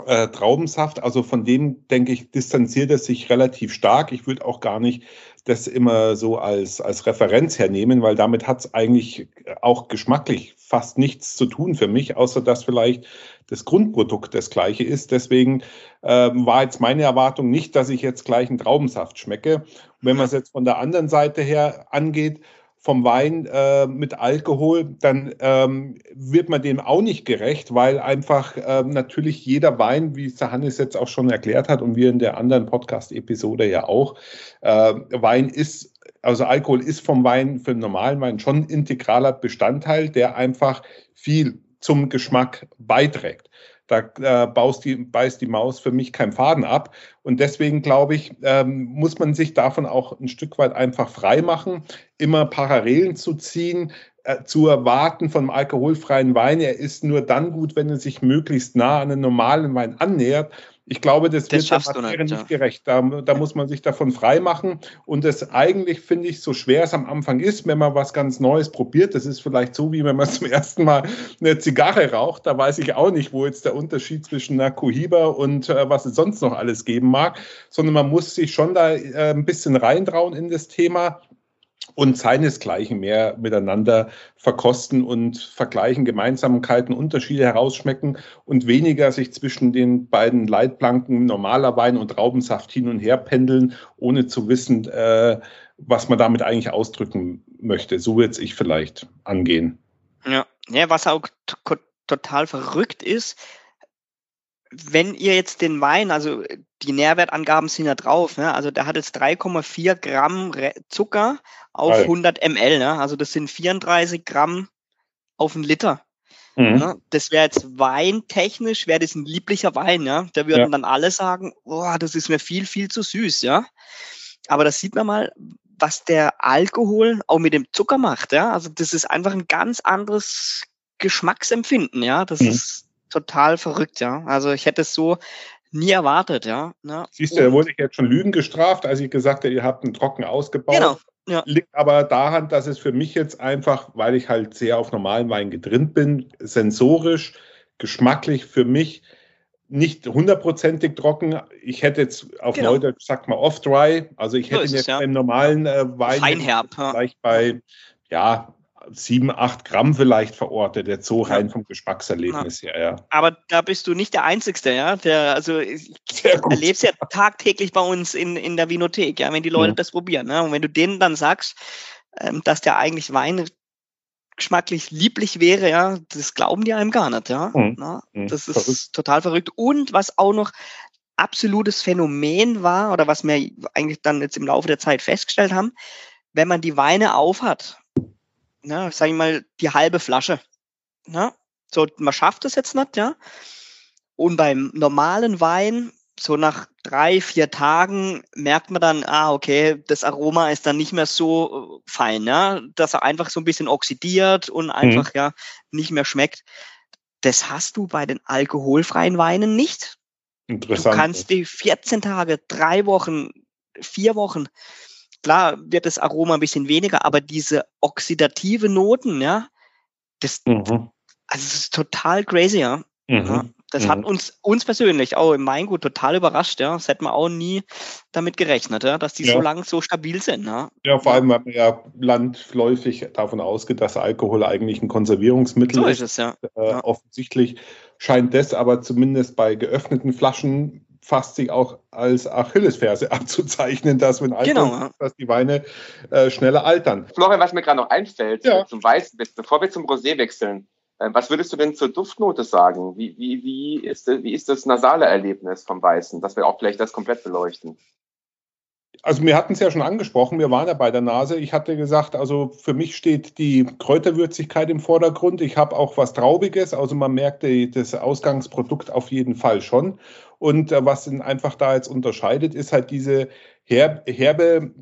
Speaker 1: äh, Traubensaft. Also von dem, denke ich, distanziert er sich relativ stark. Ich würde auch gar nicht das immer so als, als Referenz hernehmen, weil damit hat es eigentlich auch geschmacklich fast nichts zu tun für mich, außer dass vielleicht das Grundprodukt das gleiche ist. Deswegen äh, war jetzt meine Erwartung nicht, dass ich jetzt gleich einen Traubensaft schmecke. Und wenn man es jetzt von der anderen Seite her angeht, vom Wein äh, mit Alkohol, dann ähm, wird man dem auch nicht gerecht, weil einfach äh, natürlich jeder Wein, wie es der Hannes jetzt auch schon erklärt hat und wir in der anderen Podcast-Episode ja auch, äh, Wein ist, also Alkohol ist vom Wein, für den normalen Wein schon ein integraler Bestandteil, der einfach viel zum Geschmack beiträgt. Da äh, baust die, beißt die Maus für mich keinen Faden ab. Und deswegen glaube ich, ähm, muss man sich davon auch ein Stück weit einfach frei machen, immer Parallelen zu ziehen, äh, zu erwarten vom alkoholfreien Wein. Er ist nur dann gut, wenn er sich möglichst nah an einen normalen Wein annähert. Ich glaube, das, das wird der Materie nicht, nicht gerecht. Da, da, muss man sich davon freimachen. Und das eigentlich finde ich, so schwer es am Anfang ist, wenn man was ganz Neues probiert. Das ist vielleicht so, wie wenn man zum ersten Mal eine Zigarre raucht. Da weiß ich auch nicht, wo jetzt der Unterschied zwischen einer Cohiba und äh, was es sonst noch alles geben mag. Sondern man muss sich schon da äh, ein bisschen reintrauen in das Thema und seinesgleichen mehr miteinander verkosten und vergleichen, Gemeinsamkeiten, Unterschiede herausschmecken und weniger sich zwischen den beiden Leitplanken normaler Wein und Traubensaft hin und her pendeln, ohne zu wissen, äh, was man damit eigentlich ausdrücken möchte. So würde ich vielleicht angehen.
Speaker 3: Ja, ja was auch total verrückt ist, wenn ihr jetzt den Wein, also die Nährwertangaben sind ja drauf, ne? also der hat jetzt 3,4 Gramm Zucker auf Alter. 100 ml, ne? also das sind 34 Gramm auf einen Liter. Mhm. Ne? Das wäre jetzt weintechnisch, wäre das ein lieblicher Wein, ja. Da würden ja. dann alle sagen, oh, das ist mir viel, viel zu süß, ja. Aber das sieht man mal, was der Alkohol auch mit dem Zucker macht, ja. Also das ist einfach ein ganz anderes Geschmacksempfinden, ja. Das mhm. ist total verrückt, ja. Also ich hätte es so nie erwartet, ja.
Speaker 1: Ne? Siehst du, da wurde ich jetzt schon Lügen gestraft, als ich gesagt habe, ihr habt einen trocken ausgebaut. Genau. Ja. Liegt aber daran, dass es für mich jetzt einfach, weil ich halt sehr auf normalen Wein getrimmt bin, sensorisch, geschmacklich für mich nicht hundertprozentig trocken. Ich hätte jetzt auf genau. Neudeutsch, sag mal, off-dry. Also ich hätte so jetzt ja. im normalen äh, Wein
Speaker 3: Feinherb,
Speaker 1: vielleicht bei ja, sieben, acht Gramm vielleicht verortet, jetzt so rein vom Geschmackserlebnis ja. her, ja.
Speaker 3: Aber da bist du nicht der Einzige, ja. Der, also ich erlebe ja tagtäglich bei uns in, in der Vinothek, ja, wenn die Leute ja. das probieren. Ne? Und wenn du denen dann sagst, ähm, dass der eigentlich Wein geschmacklich lieblich wäre, ja, das glauben die einem gar nicht, ja. Mhm. Na, mhm. das ist verrückt. total verrückt. Und was auch noch absolutes Phänomen war, oder was wir eigentlich dann jetzt im Laufe der Zeit festgestellt haben, wenn man die Weine aufhat, ne, sag ich mal, die halbe Flasche. Ne? So, man schafft es jetzt nicht, ja. Und beim normalen Wein, so nach drei, vier Tagen, merkt man dann, ah, okay, das Aroma ist dann nicht mehr so äh, fein, ja, dass er einfach so ein bisschen oxidiert und einfach, mhm. ja, nicht mehr schmeckt. Das hast du bei den alkoholfreien Weinen nicht. Interessant. Du kannst die 14 Tage, drei Wochen, vier Wochen Klar wird das Aroma ein bisschen weniger, aber diese oxidative Noten, ja, das, mhm. also das ist total crazy, ja. Mhm. ja das mhm. hat uns, uns persönlich auch im Weingut total überrascht, ja. Das hätten wir auch nie damit gerechnet, ja, dass die ja. so lange so stabil sind. Ja,
Speaker 1: ja vor allem, weil man ja landläufig davon ausgeht, dass Alkohol eigentlich ein Konservierungsmittel so ist. es, ja. Äh, ja. Offensichtlich scheint das aber zumindest bei geöffneten Flaschen fast sich auch als Achillesferse abzuzeichnen, dass wenn Alkohol genau. dass die Weine äh, schneller altern.
Speaker 2: Florian, was mir gerade noch einfällt ja. zum Weißen, bevor wir zum Rosé wechseln, Äh, was würdest du denn zur Duftnote sagen? Wie, wie, wie, ist, wie ist das nasale Erlebnis vom Weißen, dass wir auch vielleicht das komplett beleuchten?
Speaker 1: Also wir hatten es ja schon angesprochen, wir waren ja bei der Nase. Ich hatte gesagt, also für mich steht die Kräuterwürzigkeit im Vordergrund. Ich habe auch was Traubiges, also man merkt das Ausgangsprodukt auf jeden Fall schon. Und äh, was ihn einfach da jetzt unterscheidet, ist halt diese herbe,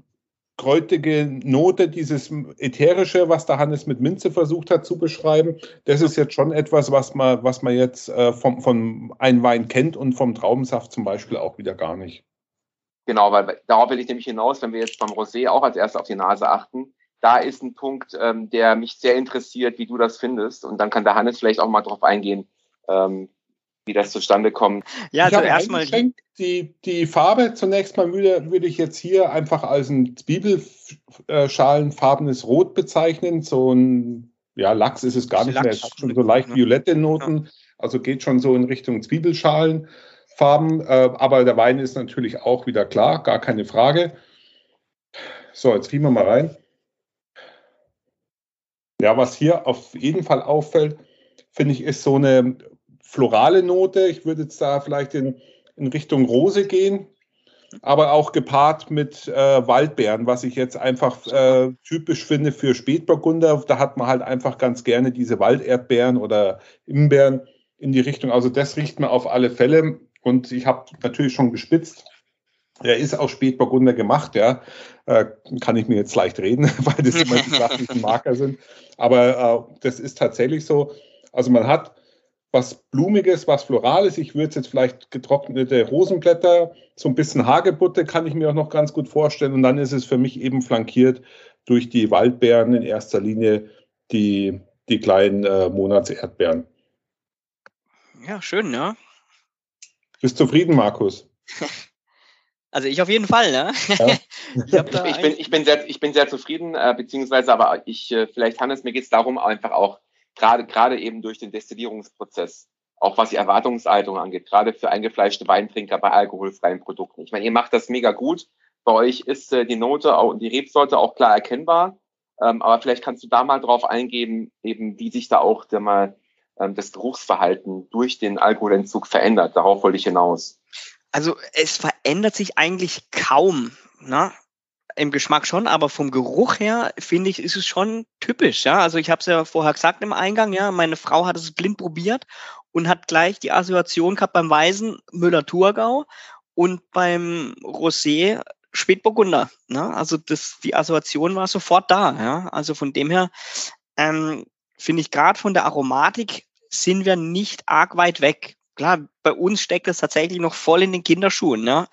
Speaker 1: kräutige Note, dieses ätherische, was der Hannes mit Minze versucht hat zu beschreiben. Das ist jetzt schon etwas, was man, was man jetzt äh, vom, von einem Wein kennt und vom Traubensaft zum Beispiel auch wieder gar nicht.
Speaker 2: Genau, weil darauf will ich nämlich hinaus, wenn wir jetzt beim Rosé auch als erstes auf die Nase achten. Da ist ein Punkt, ähm, der mich sehr interessiert, wie du das findest. Und dann kann der Hannes vielleicht auch mal drauf eingehen, ähm, wie das zustande kommt.
Speaker 1: Ja, also erstmal die, die Farbe zunächst mal würde, würde ich jetzt hier einfach als ein Zwiebelschalenfarbenes Rot bezeichnen. So ein ja, Lachs ist es gar nicht Lachs mehr. Es hat schon so leicht ne? violette Noten. Also geht schon so in Richtung Zwiebelschalen. Farben, äh, aber der Wein ist natürlich auch wieder klar, gar keine Frage. So, jetzt riechen wir mal rein. Ja, was hier auf jeden Fall auffällt, finde ich, ist so eine florale Note. Ich würde jetzt da vielleicht in, in Richtung Rose gehen, aber auch gepaart mit äh, Waldbeeren, was ich jetzt einfach äh, typisch finde für Spätburgunder. Da hat man halt einfach ganz gerne diese Walderdbeeren oder Imbeeren in die Richtung. Also das riecht man auf alle Fälle. Und ich habe natürlich schon gespitzt. Er ist auch Spätburgunder gemacht, ja. Äh, kann ich mir jetzt leicht reden, weil das immer die klassischen Marker sind. Aber äh, das ist tatsächlich so. Also man hat was Blumiges, was Florales. Ich würde jetzt vielleicht getrocknete Rosenblätter, so ein bisschen Hagebutte kann ich mir auch noch ganz gut vorstellen. Und dann ist es für mich eben flankiert durch die Waldbeeren, in erster Linie die, die kleinen äh, Monatserdbeeren.
Speaker 3: Ja, schön, ja.
Speaker 1: Bist du zufrieden, Markus?
Speaker 3: Also ich auf jeden Fall, ne?
Speaker 2: Ja. ich, ich, bin, ich, bin sehr, ich bin sehr zufrieden, äh, beziehungsweise aber ich, äh, vielleicht Hannes, mir geht es darum, einfach auch gerade gerade eben durch den Destillierungsprozess, auch was die Erwartungshaltung angeht, gerade für eingefleischte Weintrinker bei alkoholfreien Produkten. Ich meine, ihr macht das mega gut. Bei euch ist äh, die Note und die Rebsorte auch klar erkennbar. Ähm, aber vielleicht kannst du da mal drauf eingehen, eben wie sich da auch der mal ähm, das Geruchsverhalten durch den Alkoholentzug verändert. Darauf wollte ich hinaus.
Speaker 3: Also es verändert sich eigentlich kaum. Ne? Im Geschmack schon, aber vom Geruch her finde ich, ist es schon typisch. Ja, also ich habe es ja vorher gesagt im Eingang. Ja, meine Frau hat es blind probiert und hat gleich die Assoziation gehabt beim Weißen Müller-Thurgau und beim Rosé Spätburgunder. Ne? Also das, die Assoziation war sofort da. Ja? Also von dem her ähm, finde ich gerade von der Aromatik sind wir nicht arg weit weg. Klar, bei uns steckt das tatsächlich noch voll in den Kinderschuhen. Ne?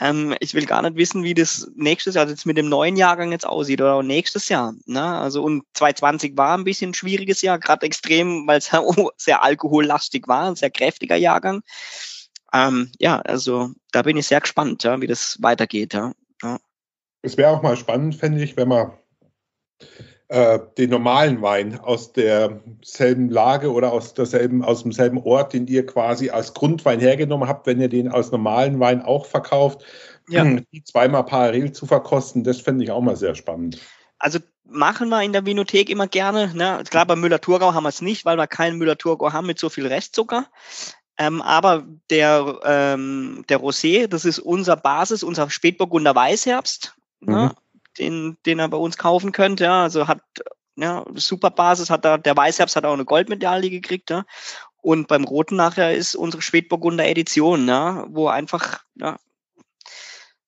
Speaker 3: Ähm, ich will gar nicht wissen, wie das nächstes Jahr also jetzt mit dem neuen Jahrgang jetzt aussieht oder nächstes Jahr. Ne? Also und 2020 war ein bisschen ein schwieriges Jahr, gerade extrem, weil es sehr alkohollastig war, ein sehr kräftiger Jahrgang. Ähm, ja, also da bin ich sehr gespannt, ja, wie das weitergeht. Ja. ja.
Speaker 1: Es wäre auch mal spannend, fände ich, wenn man äh, den normalen Wein aus derselben Lage oder aus derselben, aus demselben Ort, den ihr quasi als Grundwein hergenommen habt, wenn ihr den als normalen Wein auch verkauft, ja. die zweimal parallel zu verkosten, das fände ich auch mal sehr spannend.
Speaker 3: Also machen wir in der Vinothek immer gerne. Ne? Klar, bei Müller-Thurgau haben wir es nicht, weil wir keinen Müller-Thurgau haben mit so viel Restzucker. Ähm, aber der, ähm, der Rosé, das ist unser Basis, unser Spätburgunder Weißherbst. Ne? Mhm. Ne? Den, den er bei uns kaufen könnte. Ja, also hat ja, super Basis, hat da, der Weißherbst hat auch eine Goldmedaille gekriegt, ja. Und beim Roten nachher ist unsere Spätburgunder Edition, ja, wo einfach, ja,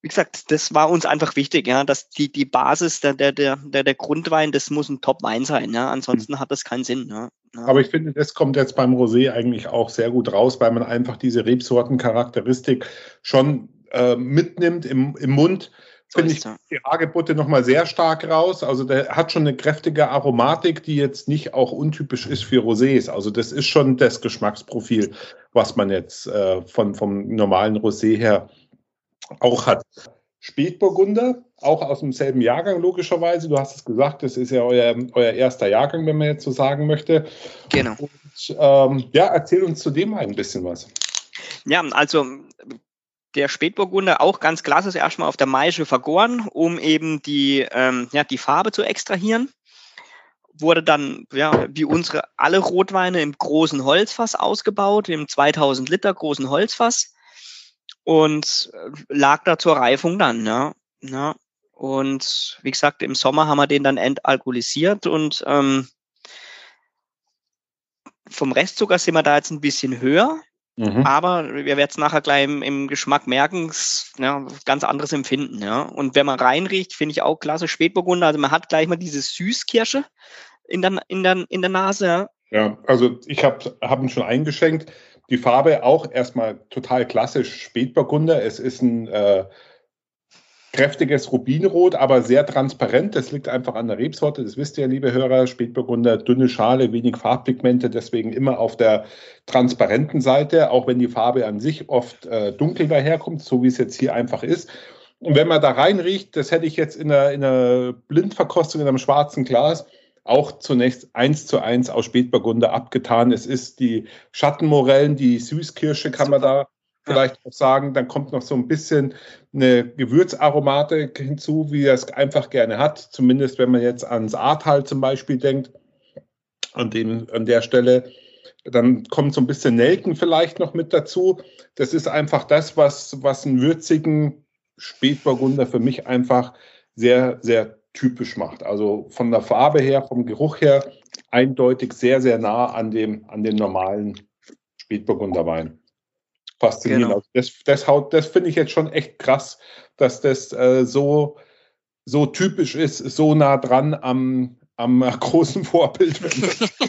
Speaker 3: wie gesagt, das war uns einfach wichtig, ja, dass die, die Basis, der, der, der, der Grundwein, das muss ein Top-Wein sein, ja. Ansonsten hat das keinen Sinn, ja.
Speaker 1: Aber ich finde, das kommt jetzt beim Rosé eigentlich auch sehr gut raus, weil man einfach diese Rebsortencharakteristik schon äh, mitnimmt im, im Mund finde ich die Hagebutte nochmal sehr stark raus. Also der hat schon eine kräftige Aromatik, die jetzt nicht auch untypisch ist für Rosés. Also das ist schon das Geschmacksprofil, was man jetzt äh, von, vom normalen Rosé her auch hat. Spätburgunder, auch aus demselben Jahrgang logischerweise. Du hast es gesagt, das ist ja euer, euer erster Jahrgang, wenn man jetzt so sagen möchte.
Speaker 3: Genau.
Speaker 1: Und, ähm, ja, erzähl uns zu dem ein bisschen was.
Speaker 3: Ja, also der Spätburgunder auch ganz klassisch erstmal auf der Maische vergoren, um eben die, ähm, ja, die Farbe zu extrahieren. wurde dann, ja, wie unsere alle Rotweine im großen Holzfass ausgebaut, im 2000 Liter großen Holzfass und äh, lag da zur Reifung dann, ja. ja. Und wie gesagt, im Sommer haben wir den dann entalkoholisiert und ähm, vom Restzucker sind wir da jetzt ein bisschen höher. Mhm. Aber wir werden es nachher gleich im, im Geschmack merken, ja, ganz anderes Empfinden. Ja. Und wenn man reinriecht, finde ich auch klasse Spätburgunder. Also man hat gleich mal diese Süßkirsche in der, in der, in der Nase. Ja,
Speaker 1: ja also ich habe hab ihn schon eingeschenkt. Die Farbe auch erstmal total klassisch Spätburgunder. Es ist ein äh, kräftiges Rubinrot, aber sehr transparent. Das liegt einfach an der Rebsorte. Das wisst ihr, liebe Hörer. Spätburgunder, dünne Schale, wenig Farbpigmente, deswegen immer auf der transparenten Seite, auch wenn die Farbe an sich oft äh, dunkel daherkommt, so wie es jetzt hier einfach ist. Und wenn man da reinriecht, das hätte ich jetzt in einer, in einer Blindverkostung in einem schwarzen Glas auch zunächst eins zu eins aus Spätburgunder abgetan. Es ist die Schattenmorellen, die Süßkirsche kann Super. man da vielleicht auch sagen. Dann kommt noch so ein bisschen eine Gewürzaromatik hinzu, wie er es einfach gerne hat. Zumindest wenn man jetzt ans Ahrtal zum Beispiel denkt, an, dem, an der Stelle. Dann kommt so ein bisschen Nelken vielleicht noch mit dazu. Das ist einfach das, was, was einen würzigen Spätburgunder für mich einfach sehr, sehr typisch macht. Also von der Farbe her, vom Geruch her eindeutig sehr, sehr nah an dem, an den normalen Spätburgunderwein faszinierend. Genau. Also das, das, haut, das finde ich jetzt schon echt krass, dass das äh, so, so typisch ist, so nah dran am, am großen Vorbild,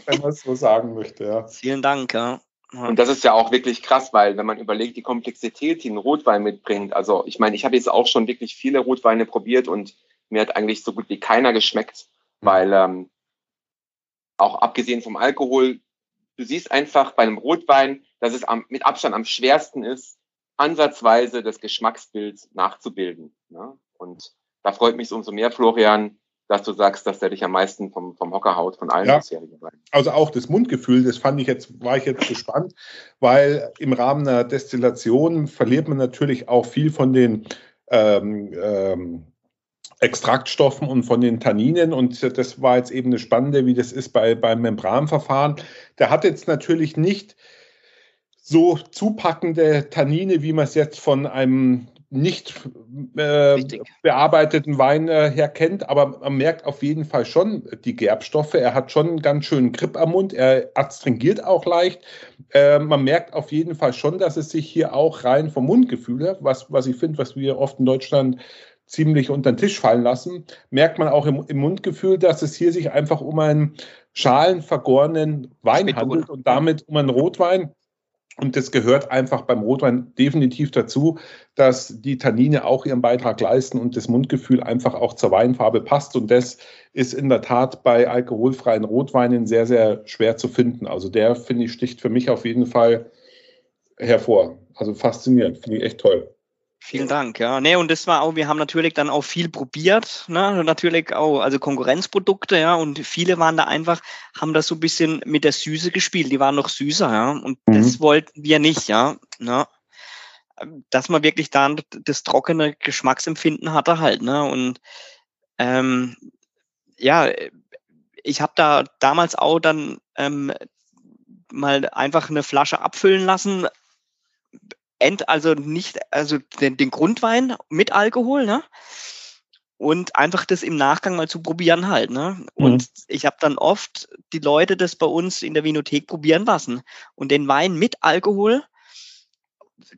Speaker 1: wenn, man es so sagen möchte. Ja.
Speaker 3: Vielen Dank, ja.
Speaker 2: Und das ist ja auch wirklich krass, weil wenn man überlegt, die Komplexität, die ein Rotwein mitbringt, also ich meine, ich habe jetzt auch schon wirklich viele Rotweine probiert und mir hat eigentlich so gut wie keiner geschmeckt, weil ähm, auch abgesehen vom Alkohol, du siehst einfach bei einem Rotwein, dass es am, mit Abstand am schwersten ist, ansatzweise das Geschmacksbild nachzubilden. Ne? Und da freut mich umso mehr, Florian, dass du sagst, dass der dich am meisten vom, vom Hocker haut von allen ja, bisherigen
Speaker 1: Weinen. Also auch das Mundgefühl, das fand ich jetzt, war ich jetzt gespannt, weil im Rahmen einer Destillation verliert man natürlich auch viel von den ähm, ähm, Extraktstoffen und von den Tanninen. Und das war jetzt eben eine spannende, wie das ist bei, beim Membranverfahren. Der hat jetzt natürlich nicht so zupackende Tannine, wie man es jetzt von einem nicht äh, bearbeiteten Wein äh, her kennt, aber man merkt auf jeden Fall schon die Gerbstoffe. Er hat schon einen ganz schönen Grip am Mund, er adstringiert auch leicht. Äh, man merkt auf jeden Fall schon, dass es sich hier auch rein vom Mundgefühl, was, was ich finde, was wir oft in Deutschland ziemlich unter den Tisch fallen lassen, merkt man auch im, im Mundgefühl, dass es hier sich einfach um einen schalenvergorenen Wein handelt und damit um einen Rotwein und das gehört einfach beim Rotwein definitiv dazu, dass die Tannine auch ihren Beitrag leisten und das Mundgefühl einfach auch zur Weinfarbe passt. Und das ist in der Tat bei alkoholfreien Rotweinen sehr, sehr schwer zu finden. Also der, finde ich, sticht für mich auf jeden Fall hervor. Also faszinierend, finde ich echt toll.
Speaker 3: Vielen Dank, ja. Nee, und das war auch, wir haben natürlich dann auch viel probiert, ne? natürlich auch, also Konkurrenzprodukte, ja, und viele waren da einfach, haben das so ein bisschen mit der Süße gespielt, die waren noch süßer, ja, und mhm. das wollten wir nicht, ja, ne? dass man wirklich dann das trockene Geschmacksempfinden hatte halt, ne, und ähm, ja, ich habe da damals auch dann ähm, mal einfach eine Flasche abfüllen lassen, ent, also nicht, also den, den Grundwein mit Alkohol, ne? Und einfach das im Nachgang mal zu probieren halt, ne? Und mhm. ich habe dann oft die Leute das bei uns in der Vinothek probieren lassen. Und den Wein mit Alkohol,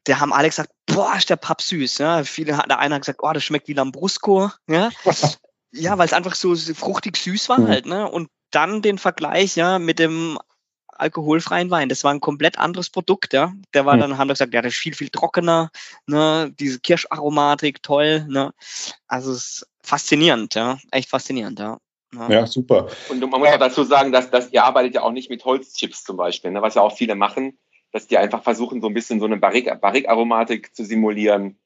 Speaker 3: der haben alle gesagt, boah, ist der Papp süß. Ja? Viele, der eine hat gesagt, oh, das schmeckt wie Lambrusco. Ja, ja weil es einfach so fruchtig süß war mhm. halt. Ne? Und dann den Vergleich ja mit dem alkoholfreien Wein. Das war ein komplett anderes Produkt, ja. Der war hm. dann, haben wir gesagt, ja, das ist viel, viel trockener, ne, diese Kirscharomatik, toll, ne. Also es ist faszinierend, ja, echt faszinierend, ja.
Speaker 1: Ja. ja, super.
Speaker 2: Und man muss auch dazu sagen, dass, dass ihr arbeitet ja auch nicht mit Holzchips zum Beispiel, ne, was ja auch viele machen, dass die einfach versuchen, so ein bisschen so eine Barrique-Aromatik Barrique zu simulieren.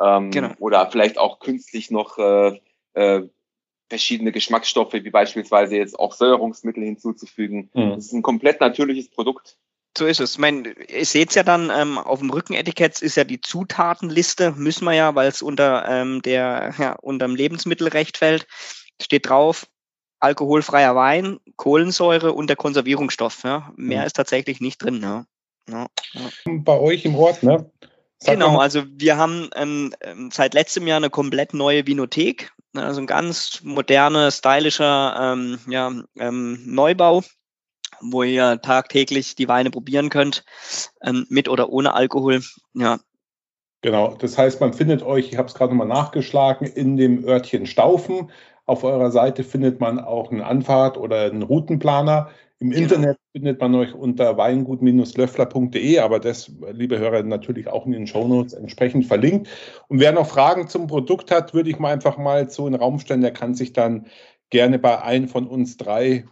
Speaker 2: Ähm, genau. Oder vielleicht auch künstlich noch äh, äh, verschiedene Geschmacksstoffe, wie beispielsweise jetzt auch Säuerungsmittel hinzuzufügen. Mhm. Das ist ein komplett natürliches Produkt.
Speaker 3: So ist es. Ich meine, ihr seht es ja dann ähm, auf dem Rückenetikett ist ja die Zutatenliste, müssen wir ja, weil es unter ähm, der ja, unter dem Lebensmittelrecht fällt, steht drauf alkoholfreier Wein, Kohlensäure und der Konservierungsstoff. Ja. Mehr mhm. ist tatsächlich nicht drin. Ja.
Speaker 1: Ja, Bei euch im Ort, ne?
Speaker 3: Sag genau, also wir haben ähm, ähm, seit letztem Jahr eine komplett neue Vinothek, ne, also ein ganz moderner, stylischer ähm, ja, ähm, Neubau, wo ihr tagtäglich die Weine probieren könnt, ähm, mit oder ohne Alkohol. Ja.
Speaker 1: Genau, das heißt, man findet euch, ich habe es gerade nochmal nachgeschlagen, in dem Örtchen Staufen. Auf eurer Seite findet man auch eine Anfahrt oder einen Routenplaner. Im genau. Internet findet man euch unter weingut-löffler.de, aber das, liebe Hörer, natürlich auch in den Shownotes entsprechend verlinkt. Und wer noch Fragen zum Produkt hat, würde ich mal einfach mal so in den Raum stellen. Der kann sich dann gerne bei einem von uns drei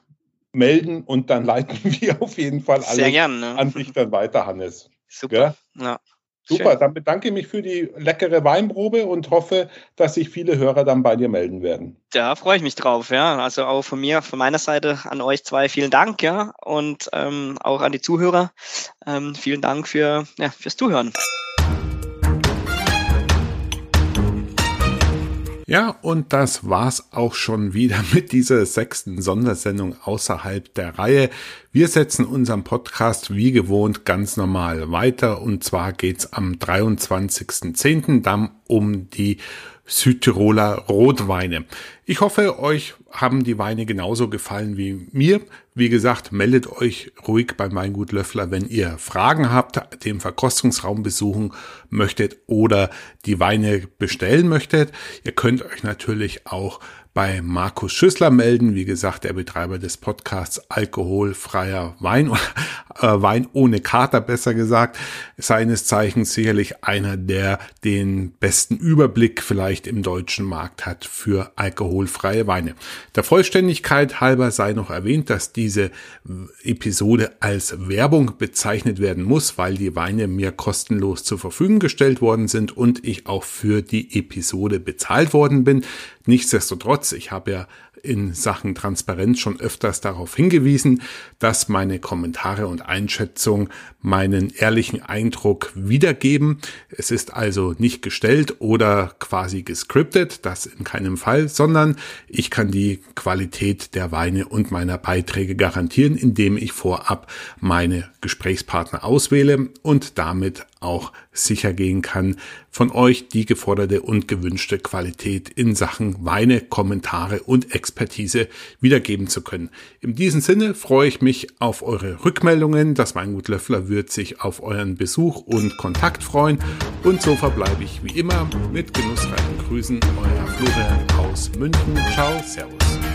Speaker 1: melden und dann leiten wir auf jeden Fall alle
Speaker 3: gern, ne?
Speaker 1: an dich dann weiter, Hannes.
Speaker 3: Super. Ja?
Speaker 1: Super, Schön. dann bedanke ich mich für die leckere Weinprobe und hoffe, dass sich viele Hörer dann bei dir melden werden.
Speaker 3: Da freue ich mich drauf, ja. Also auch von mir, von meiner Seite an euch zwei vielen Dank, ja. Und ähm, auch an die Zuhörer. Ähm, vielen Dank für, ja, fürs Zuhören.
Speaker 1: Ja, und das war's auch schon wieder mit dieser sechsten Sondersendung außerhalb der Reihe. Wir setzen unseren Podcast wie gewohnt ganz normal weiter und zwar geht's am 23.10. dann um die Südtiroler Rotweine. Ich hoffe, euch haben die Weine genauso gefallen wie mir. Wie gesagt, meldet euch ruhig beim Weingut Löffler, wenn ihr Fragen habt, den Verkostungsraum besuchen möchtet oder die Weine bestellen möchtet. Ihr könnt euch natürlich auch bei Markus Schüssler melden. Wie gesagt, der Betreiber des Podcasts Alkoholfreier Wein, äh, Wein ohne Kater besser gesagt, seines Zeichens sicherlich einer, der den besten Überblick vielleicht im deutschen Markt hat für alkoholfreie Weine. Der Vollständigkeit halber sei noch erwähnt, dass diese Episode als Werbung bezeichnet werden muss, weil die Weine mir kostenlos zur Verfügung gestellt worden sind und ich auch für die Episode bezahlt worden bin. Nichtsdestotrotz, ich habe ja in Sachen Transparenz schon öfters darauf hingewiesen, dass meine Kommentare und Einschätzung meinen ehrlichen Eindruck wiedergeben. Es ist also nicht gestellt oder quasi gescriptet, das in keinem Fall, sondern ich kann die Qualität der Weine und meiner Beiträge garantieren, indem ich vorab meine Gesprächspartner auswähle und damit auch sicher gehen kann, von euch die geforderte und gewünschte Qualität in Sachen Weine, Kommentare und Expertise wiedergeben zu können. In diesem Sinne freue ich mich auf eure Rückmeldungen. Das Weingut Löffler wird sich auf euren Besuch und Kontakt freuen. Und so verbleibe ich wie immer mit genussreichen Grüßen, euer Florian aus München. Ciao, Servus.